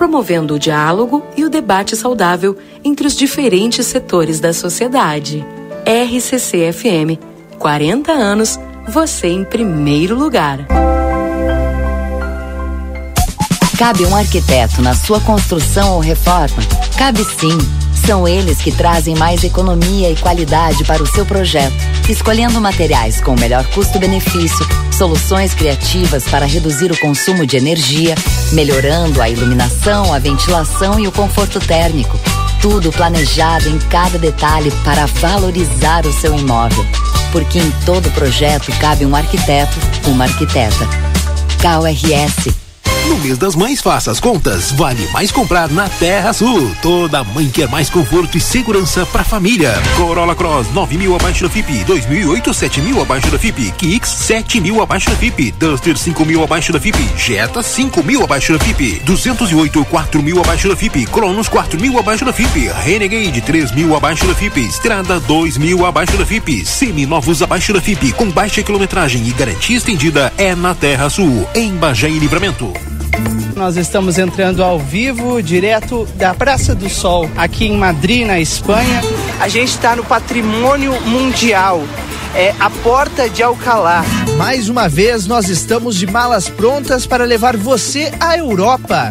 promovendo o diálogo e o debate saudável entre os diferentes setores da sociedade. RCC-FM, 40 anos, você em primeiro lugar. Cabe um arquiteto na sua construção ou reforma? Cabe sim. São eles que trazem mais economia e qualidade para o seu projeto, escolhendo materiais com melhor custo-benefício, soluções criativas para reduzir o consumo de energia, melhorando a iluminação, a ventilação e o conforto térmico. Tudo planejado em cada detalhe para valorizar o seu imóvel. Porque em todo projeto cabe um arquiteto, uma arquiteta. KRS mês das mães, faça as contas. Vale mais comprar na Terra Sul. Toda mãe quer mais conforto e segurança para a família. Corolla Cross 9 mil abaixo da FIP, 2008 7 mil abaixo da FIP, Kicks 7 mil abaixo da FIP, Duster 5 mil abaixo da FIP, Jetta 5 mil abaixo da FIP, 208 4 mil abaixo da FIP, Cronos 4 mil abaixo da FIP, Renegade 3 mil abaixo da FIP, Estrada 2 mil abaixo da FIP, semi-novos abaixo da FIP, com baixa quilometragem e garantia estendida é na Terra Sul, em Bagé e Livramento. Nós estamos entrando ao vivo, direto da Praça do Sol, aqui em Madrid, na Espanha. A gente está no Patrimônio Mundial. É a Porta de Alcalá. Mais uma vez, nós estamos de malas prontas para levar você à Europa.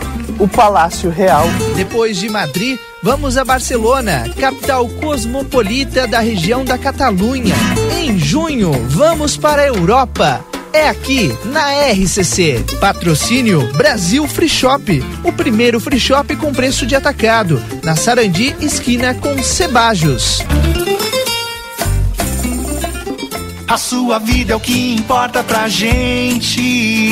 O Palácio Real. Depois de Madrid, vamos a Barcelona, capital cosmopolita da região da Catalunha. Em junho, vamos para a Europa. É aqui, na RCC. Patrocínio Brasil Free Shop. O primeiro free shop com preço de atacado. Na Sarandi, esquina com Cebajos. A sua vida é o que importa pra gente.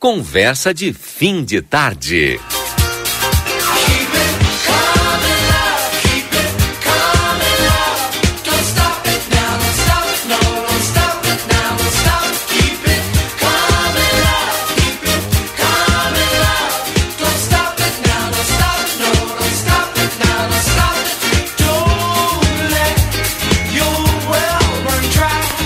Conversa de fim de tarde.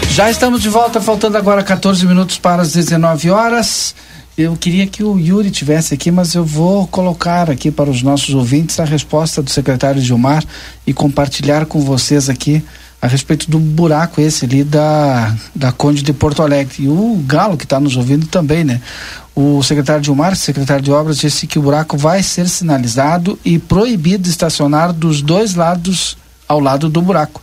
Já estamos de volta, faltando agora 14 minutos para as 19 horas. Eu queria que o Yuri tivesse aqui, mas eu vou colocar aqui para os nossos ouvintes a resposta do secretário Gilmar e compartilhar com vocês aqui a respeito do buraco esse ali da, da Conde de Porto Alegre. E o Galo, que está nos ouvindo também, né? O secretário Gilmar, secretário de obras, disse que o buraco vai ser sinalizado e proibido estacionar dos dois lados ao lado do buraco.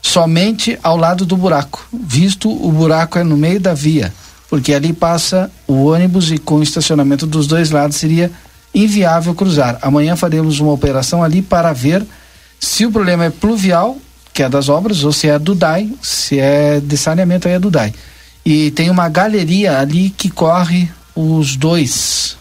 Somente ao lado do buraco, visto o buraco é no meio da via porque ali passa o ônibus e com o estacionamento dos dois lados seria inviável cruzar. Amanhã faremos uma operação ali para ver se o problema é pluvial, que é das obras, ou se é do DAI, se é de saneamento aí é do DAI. E tem uma galeria ali que corre os dois,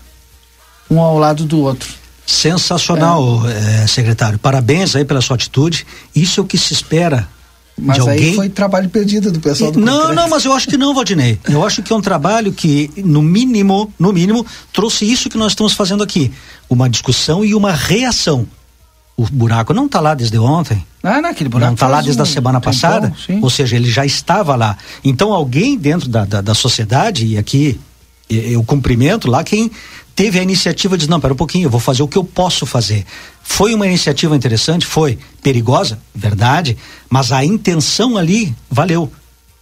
um ao lado do outro. Sensacional, é. É, secretário. Parabéns aí pela sua atitude. Isso é o que se espera Mas de aí alguém... foi trabalho perdido do pessoal do Não, concreto. não, mas eu acho que não, Valdinei. Eu acho que é um trabalho que, no mínimo, no mínimo, trouxe isso que nós estamos fazendo aqui. Uma discussão e uma reação. O buraco não está lá desde ontem. Ah, não, aquele buraco não está lá desde um a semana passada. Tempão, ou seja, ele já estava lá. Então alguém dentro da, da, da sociedade, e aqui eu cumprimento lá quem teve a iniciativa de não, pera um pouquinho, eu vou fazer o que eu posso fazer. Foi uma iniciativa interessante, foi perigosa, verdade, mas a intenção ali valeu.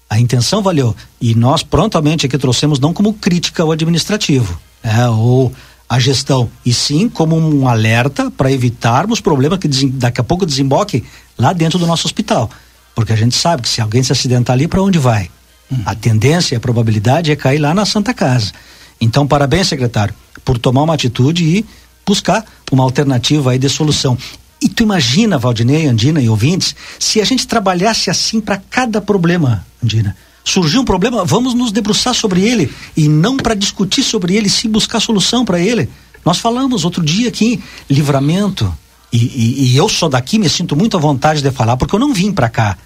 A intenção valeu. E nós prontamente aqui trouxemos não como crítica ao administrativo, é, ou a gestão, e sim como um alerta para evitarmos problemas que daqui a pouco desemboque lá dentro do nosso hospital. Porque a gente sabe que se alguém se acidentar ali, para onde vai? Uhum. A tendência, a probabilidade é cair lá na Santa Casa. Então, parabéns, secretário, por tomar uma atitude e buscar uma alternativa aí de solução. E tu imagina, Valdinei, Andina e ouvintes, se a gente trabalhasse assim para cada problema, Andina. Surgiu um problema, vamos nos debruçar sobre ele e não para discutir sobre ele, sim buscar solução para ele. Nós falamos outro dia aqui, livramento, e, e, e, eu sou daqui, me sinto muito à vontade de falar, porque eu não vim para cá.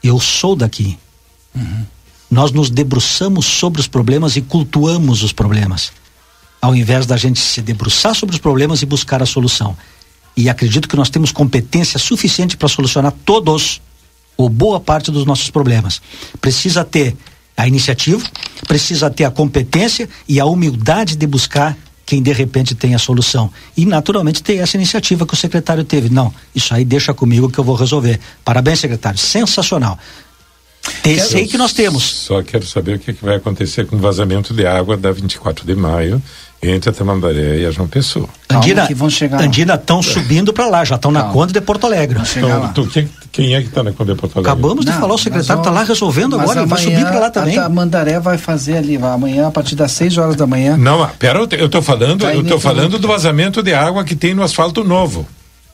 Eu sou daqui. Uhum. Nós nos debruçamos sobre os problemas e cultuamos os problemas, ao invés da gente se debruçar sobre os problemas e buscar a solução. E acredito que nós temos competência suficiente para solucionar todos ou boa parte dos nossos problemas. Precisa ter a iniciativa, precisa ter a competência e a humildade de buscar quem de repente tem a solução. E naturalmente ter essa iniciativa que o secretário teve. Não, isso aí deixa comigo que eu vou resolver. Parabéns, secretário. Sensacional. Aí que nós temos. Só quero saber o que, que vai acontecer com o vazamento de água da 24 de maio entre a Tamandaré e a João Pessoa. Andina, Andina estão subindo para lá, já estão na conta de Porto Alegre. Então, tu, quem, quem, é que está na conta de Porto Alegre? Acabamos de Não, falar, o secretário está lá resolvendo agora, vai subir para lá também. A Tamandaré vai fazer ali, vai, amanhã a partir das 6 horas da manhã. Não, pera, eu estou falando, tá eu tô falando do vazamento de água que tem no asfalto novo.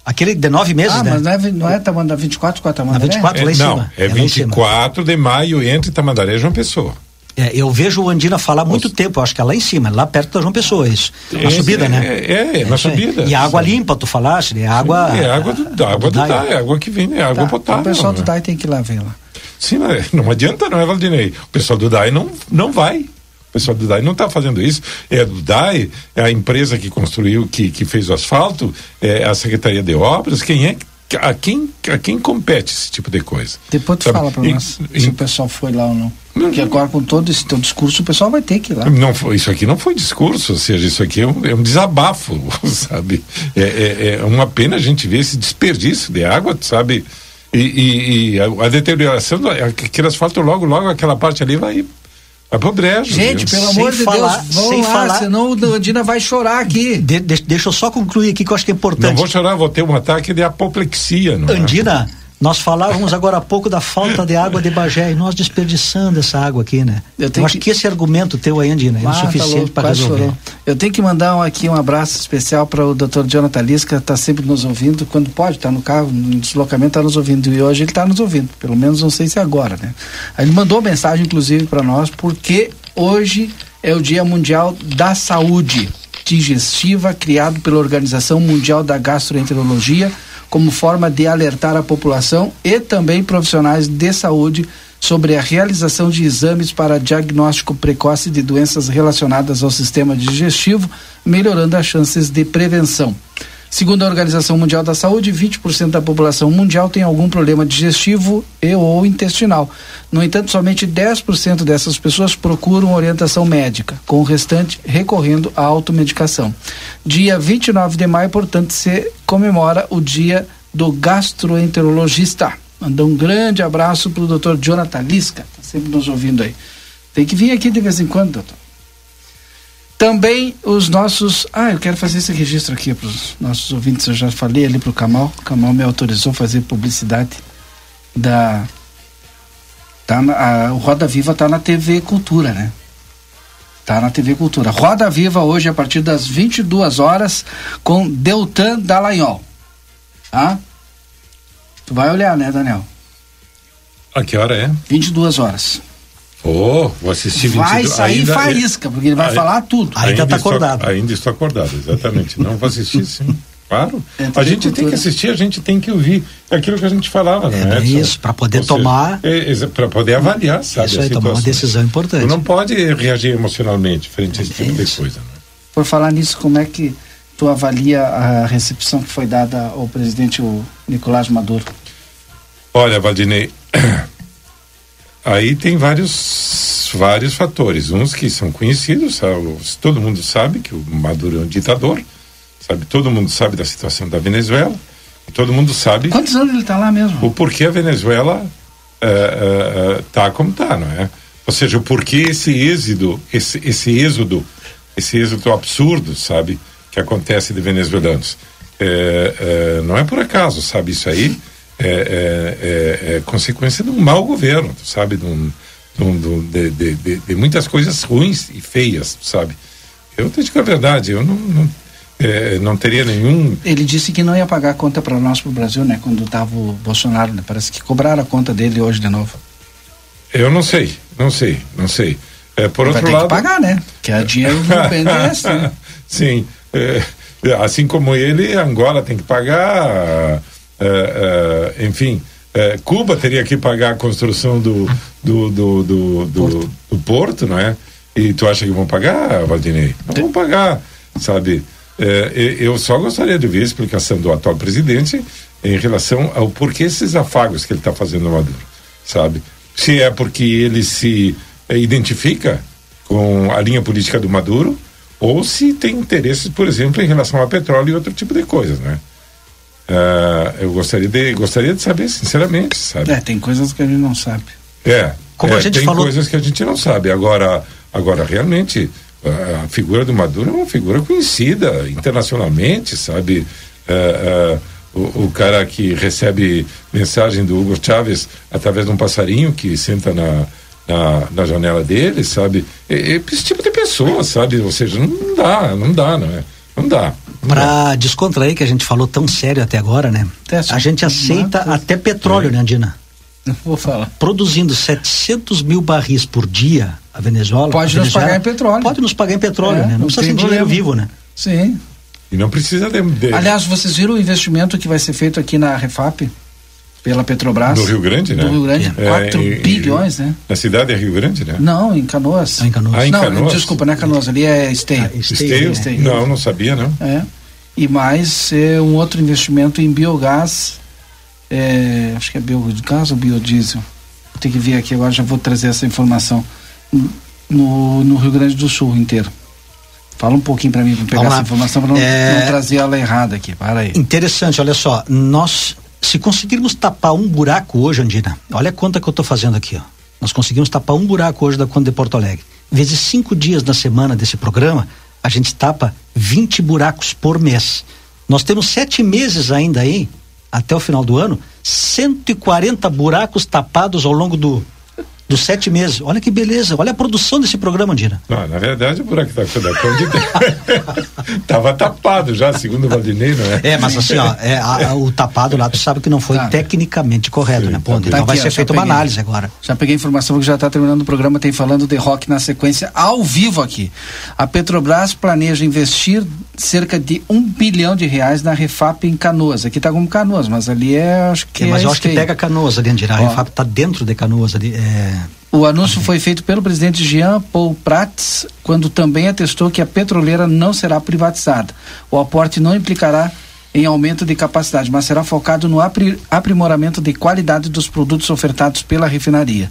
Aquele de nove meses, ah, né? mas não é, não é Tamandaré 24 com a Tamandaré? 24 lá em não, cima. É, é 24 de maio entre Tamandaré e João Pessoa. É, eu vejo o Andina falar há muito tempo, acho que é lá em cima, lá perto da João Pessoa, isso. na subida, é, né? É, é, é na subida. E água limpa, tu falaste, né? Água. Sim, é água do, da, água do, do DAI, é água que vem, é água tá, potável. O pessoal né? do DAI tem que ir lá ver lá. Sim, mas não adianta, não é, Valdinei? O pessoal do DAI não, não vai. O pessoal do DAI não está fazendo isso. É do DAI, é a empresa que construiu, que, que fez o asfalto, é a Secretaria de Obras. Quem é que a quem, a quem compete esse tipo de coisa. Depois tu Sabe? fala para nós e, se e, o pessoal foi lá ou não. Porque agora com todo esse teu discurso o pessoal vai ter que ir lá. Não foi, isso aqui não foi discurso, ou seja, isso aqui é um, é um desabafo, sabe? É, é, é, uma pena a gente ver esse desperdício de água, sabe? E, e, e a, a, deterioração, aquele asfalto logo, logo aquela parte ali vai Apodrejo. Gente, viu? pelo sem amor de falar, Deus, vamos sem lá, falar. senão o Dina vai chorar aqui. De, de, deixa eu só concluir aqui que eu acho que é importante. Não vou chorar, vou ter um ataque de apoplexia. Não é? Andina, é? Nós falávamos agora há pouco da falta de água de Bagé e nós desperdiçando essa água aqui, né? Eu, eu acho que... que... esse argumento teu aí, Andina, é ah, suficiente tá para resolver. Chorou. Eu tenho que mandar um, aqui um abraço especial para o Dr. Jonathan Lisca, está sempre nos ouvindo, quando pode, está no carro, no deslocamento, está nos ouvindo. E hoje ele está nos ouvindo, pelo menos não sei se é agora, né? Ele mandou mensagem, inclusive, para nós, porque hoje é o Dia Mundial da Saúde Digestiva, criado pela Organização Mundial da Gastroenterologia como forma de alertar a população e também profissionais de saúde sobre a realização de exames para diagnóstico precoce de doenças relacionadas ao sistema digestivo, melhorando as chances de prevenção. Segundo a Organização Mundial da Saúde, 20% da população mundial tem algum problema digestivo e ou intestinal. No entanto, somente 10% dessas pessoas procuram orientação médica, com o restante recorrendo à automedicação. Dia 29 de maio, portanto, se comemora o Dia do Gastroenterologista. Manda um grande abraço para o Dr. Jonathan Lisca, está sempre nos ouvindo aí. Tem que vir aqui de vez em quando, doutor. Também os nossos. Ah, eu quero fazer esse registro aqui para os nossos ouvintes. Eu já falei ali para o Camal. O Camal me autorizou a fazer publicidade da. Tá na, a, o Roda Viva tá na TV Cultura, né? Tá na TV Cultura. Roda Viva hoje a partir das 22 horas com Deltan Dallagnol. Tá? Tu vai olhar, né, Daniel? A que hora é? 22 horas. Oh, vou assistir 22. Vai sair ainda, faísca, porque ele vai falar tudo. Ainda está acordado. ainda estou acordado, exatamente. Não vou assistir sim. Claro. a gente tem que assistir, a gente tem que ouvir aquilo que a gente falava, é, é isso, para poder Ou tomar. É, é, para poder avaliar, sabe? Isso aí, tomar uma decisão importante. Tu não pode reagir emocionalmente frente a esse tipo de coisa. Né? Por falar nisso, como é que tu avalia a recepção que foi dada ao presidente o Nicolás Maduro? Olha, Valdinei, aí tem vários vários fatores, uns que são conhecidos, todo mundo sabe que o Maduro é um ditador sabe? Todo mundo sabe da situação da Venezuela. E todo mundo sabe. Quantos anos ele está lá mesmo? O porquê a Venezuela está é, é, como está, não é? Ou seja, o porquê esse êxodo, esse, esse êxodo, esse êxodo absurdo, sabe, que acontece de venezuelanos. É, é, não é por acaso, sabe? Isso aí é, é, é, é consequência de um mau governo, sabe? De, um, de, de, de, de, muitas coisas ruins e feias, sabe? Eu te digo a verdade, eu não, não é, não teria nenhum. Ele disse que não ia pagar a conta para nós, para o Brasil, né? Quando estava o Bolsonaro, né? Parece que cobraram a conta dele hoje de novo. Eu não sei, não sei, não sei. É, por Vai outro lado. que pagar, né? Que é dinheiro do BNDES, né? Sim. É, assim como ele, Angola tem que pagar. É enfim. É, Cuba teria que pagar a construção do, do, do, do, do, porto. do porto, não é? E tu acha que vão pagar, Valdinei? Não vão pagar, sabe? Eu só gostaria de ver a explicação do atual presidente em relação ao porquê esses afagos que ele está fazendo no Maduro, sabe? Se é porque ele se identifica com a linha política do Maduro ou se tem interesses, por exemplo, em relação a petróleo e outro tipo de coisas, né? Uh, eu gostaria de gostaria de saber sinceramente, sabe? É, tem coisas que a gente não sabe. É, Como é, a gente tem falou... coisas que a gente não sabe. Agora, agora realmente a figura do Maduro é uma figura conhecida internacionalmente, sabe? É, é, o, o, cara que recebe mensagem do Hugo Chávez através de um passarinho que senta na, na, na janela dele, sabe? esse tipo de pessoa, sabe? Ou seja, não dá, não dá, não é? Não dá. Para descontrair que a gente falou tão sério até agora, né? A gente aceita até petróleo, é. né, Andina? Vou falar. Produzindo 700 mil barris por dia, a Venezuela. Pode a nos pagar em petróleo. Pode nos pagar em petróleo, é, né? Não, não precisa ser dinheiro vivo, né? Sim. E não precisa de, de, Aliás, vocês viram o investimento que vai ser feito aqui na Refap? Pela Petrobras. No Rio Grande, né? No Rio Grande, é, 4 é, bilhões, né? Na cidade é Rio Grande, né? Não, em Canoas. Ah, em Canoas. Ah, em não, Canoas? desculpa, não é Canoas, ali é Esteio. Ah, Esteio? Esteio? Não, não sabia, não. É. E mais é, um outro investimento em biogás, é, acho que é biogás ou biodiesel tem que ver aqui agora, já vou trazer essa informação. No, no Rio Grande do Sul inteiro. Fala um pouquinho para mim, para pegar essa informação, para não, é... não, trazer ela errada aqui. Para aí. Interessante, olha só. Nós, se conseguirmos tapar um buraco hoje, Andina, olha a conta que eu estou fazendo aqui, ó. Nós conseguimos tapar um buraco hoje da conta de Porto Alegre. Vezes cinco dias na semana desse programa, a gente tapa 20 buracos por mês. Nós temos sete meses ainda aí, até o final do ano, 140 buracos tapados ao longo do, dos sete meses. Olha que beleza, olha a produção desse programa, Dina. Não, na verdade, o buraco da, da Conde estava tapado já, segundo o Valdinei, não é? É, mas assim, ó, é, a, a, o tapado lá, tu sabe que não foi tá. tecnicamente correto, Sim, né? Ponto. Tá então aqui, vai ser feita uma análise agora. Já peguei informação que já está terminando o programa, tem falando de rock na sequência ao vivo aqui. A Petrobras planeja investir cerca de um bilhão de reais na Refap em Canoas. Aqui está como Canoas, mas ali é, acho que. É, mas é eu acho que pega Canoas ali, Andira. A Refap está dentro de Canoas ali. É... O anúncio foi feito pelo presidente Jean Paul Prats, quando também atestou que a petroleira não será privatizada. O aporte não implicará em aumento de capacidade, mas será focado no aprimoramento de qualidade dos produtos ofertados pela refinaria.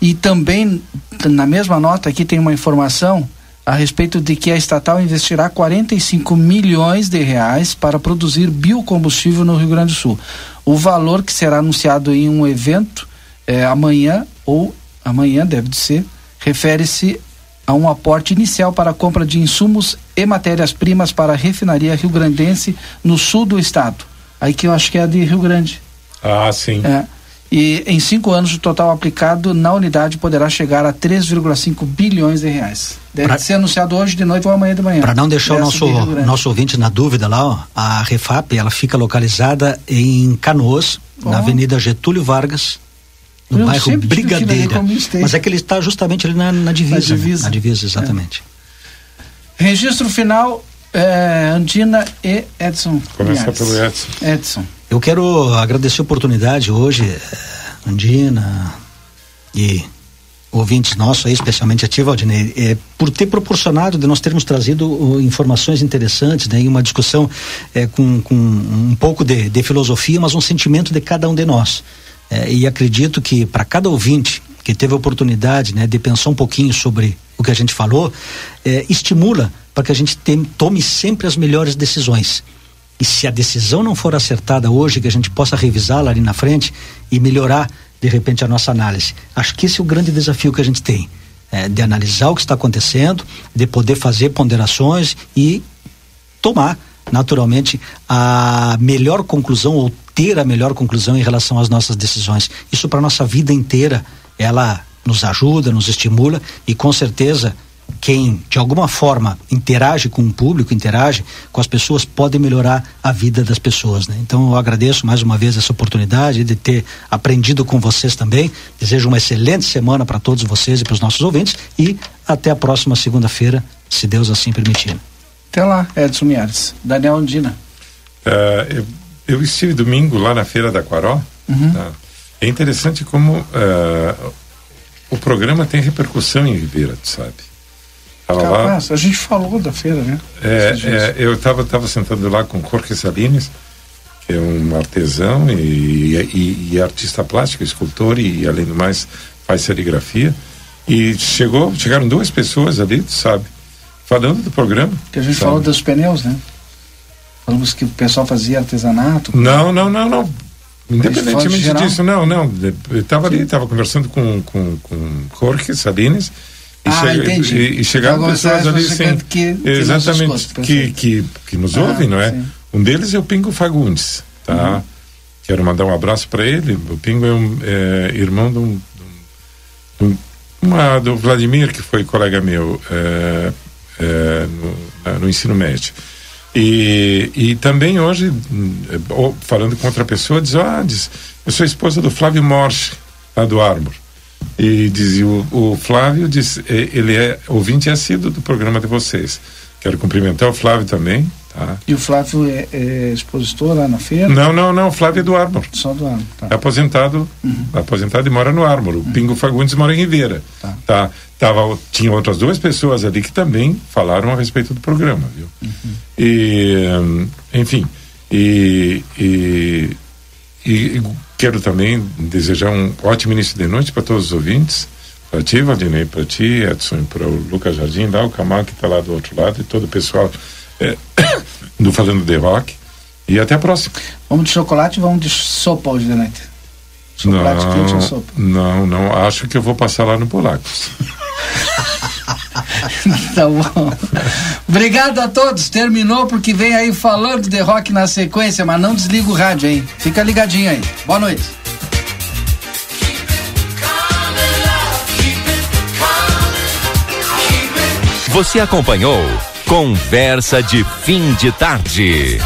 E também, na mesma nota aqui, tem uma informação a respeito de que a estatal investirá 45 milhões de reais para produzir biocombustível no Rio Grande do Sul. O valor que será anunciado em um evento é, amanhã ou amanhã deve de ser, refere-se a um aporte inicial para a compra de insumos e matérias-primas para a refinaria rio-grandense no sul do estado. Aí que eu acho que é a de Rio Grande. Ah, sim. É. E em cinco anos o total aplicado na unidade poderá chegar a 3,5 bilhões de reais. Deve pra, ser anunciado hoje de noite ou amanhã de manhã. Para não deixar o nosso, nosso ouvinte na dúvida lá, ó, a Refap ela fica localizada em Canoas, oh. na Avenida Getúlio Vargas, no eu bairro Brigadeira. Mas é que ele está justamente ali na, na divisa. Na divisa. Né? Na divisa, exatamente. É. Registro final É, Andina e Edson. Começa pelo Edson. Edson. Eu quero agradecer a oportunidade hoje, eh, Andina e ouvintes nossos aí, especialmente a Tia Valdinei, é, por ter proporcionado de nós termos trazido uh, informações interessantes, né, e uma discussão é, com, com um pouco de, de, filosofia, mas um sentimento de cada um de nós. É, e acredito que para cada ouvinte que teve a oportunidade né, de pensar um pouquinho sobre o que a gente falou, estimula para que a gente tome sempre as melhores decisões. E se a decisão não for acertada hoje, que a gente possa revisá-la ali na frente e melhorar de repente a nossa análise. Acho que esse é o grande desafio que a gente tem, é, de analisar o que está acontecendo, de poder fazer ponderações e tomar naturalmente a melhor conclusão ou ter a melhor conclusão em relação às nossas decisões. Isso para nossa vida inteira, ela nos ajuda, nos estimula e com certeza quem de alguma forma interage com o público, interage com as pessoas, pode melhorar a vida das pessoas. Né? Então eu agradeço mais uma vez essa oportunidade de ter aprendido com vocês também. Desejo uma excelente semana para todos vocês e para os nossos ouvintes e até a próxima segunda-feira, se Deus assim permitir. Até lá, Edson Miares. Daniel Andina. Uh, eu, eu, estive domingo lá na Feira da Quaró. Uhum. Tá? É interessante como uh, o programa tem repercussão em Ribeira, tu sabe? Tava Capaz, lá. a gente falou da feira, né? É, é eu estava tava sentando lá com Jorge Salines, que é um artesão e, e, e, artista plástico, escultor e, além do mais, faz serigrafia. E chegou, chegaram duas pessoas ali, sabe? Falando do programa. Que a gente sabe? falou dos pneus, né? Falamos que o pessoal fazia artesanato. Não, não, não, não. Independentemente disso, não, não. Eu estava ali, estava conversando com, com, com Jorge Salines e, ah, chega, entendi. e, e chegaram pessoas ali sem, que, exatamente que, que, que, nos ah, ouvem, não é? Sim. Um deles é o Pingo Fagundes, tá? Uhum. Quero mandar um abraço para ele. O Pingo é, um, é irmão de um, de um, uma, do Vladimir, que foi colega meu é, é, no, no, ensino médio. E, e também hoje, falando com outra pessoa, diz: ah, diz, eu sou esposa do Flávio Morse, lá do Arbor. E dizia o, o Flávio, diz, ele é ouvinte assíduo do programa de vocês. Quero cumprimentar o Flávio também. Tá? E o Flávio é, é expositor lá na feira? Não, não, não. O Flávio é do Ármor. Só do Ármor. Tá. É aposentado, uhum. aposentado e mora no Ármor. O uhum. Pingo Fagundes mora em Ribeira. Tá. tá. Tava, tinha outras duas pessoas ali que também falaram a respeito do programa, viu? Uhum. E, enfim, e, e, e Quero também desejar um ótimo início de noite para todos os ouvintes. Para ti, Valdinei, para ti, Edson, para o Lucas Jardim, lá o Camargo que está lá do outro lado, e todo o pessoal é, do Falando de Rock. E até a próxima. Vamos de chocolate ou vamos de sopa hoje de noite? Chocolate não, quente ou sopa? Não, não. Acho que eu vou passar lá no Polacos. tá bom. Obrigado a todos. Terminou porque vem aí falando de rock na sequência, mas não desliga o rádio, hein? Fica ligadinho aí. Boa noite. Você acompanhou Conversa de Fim de Tarde.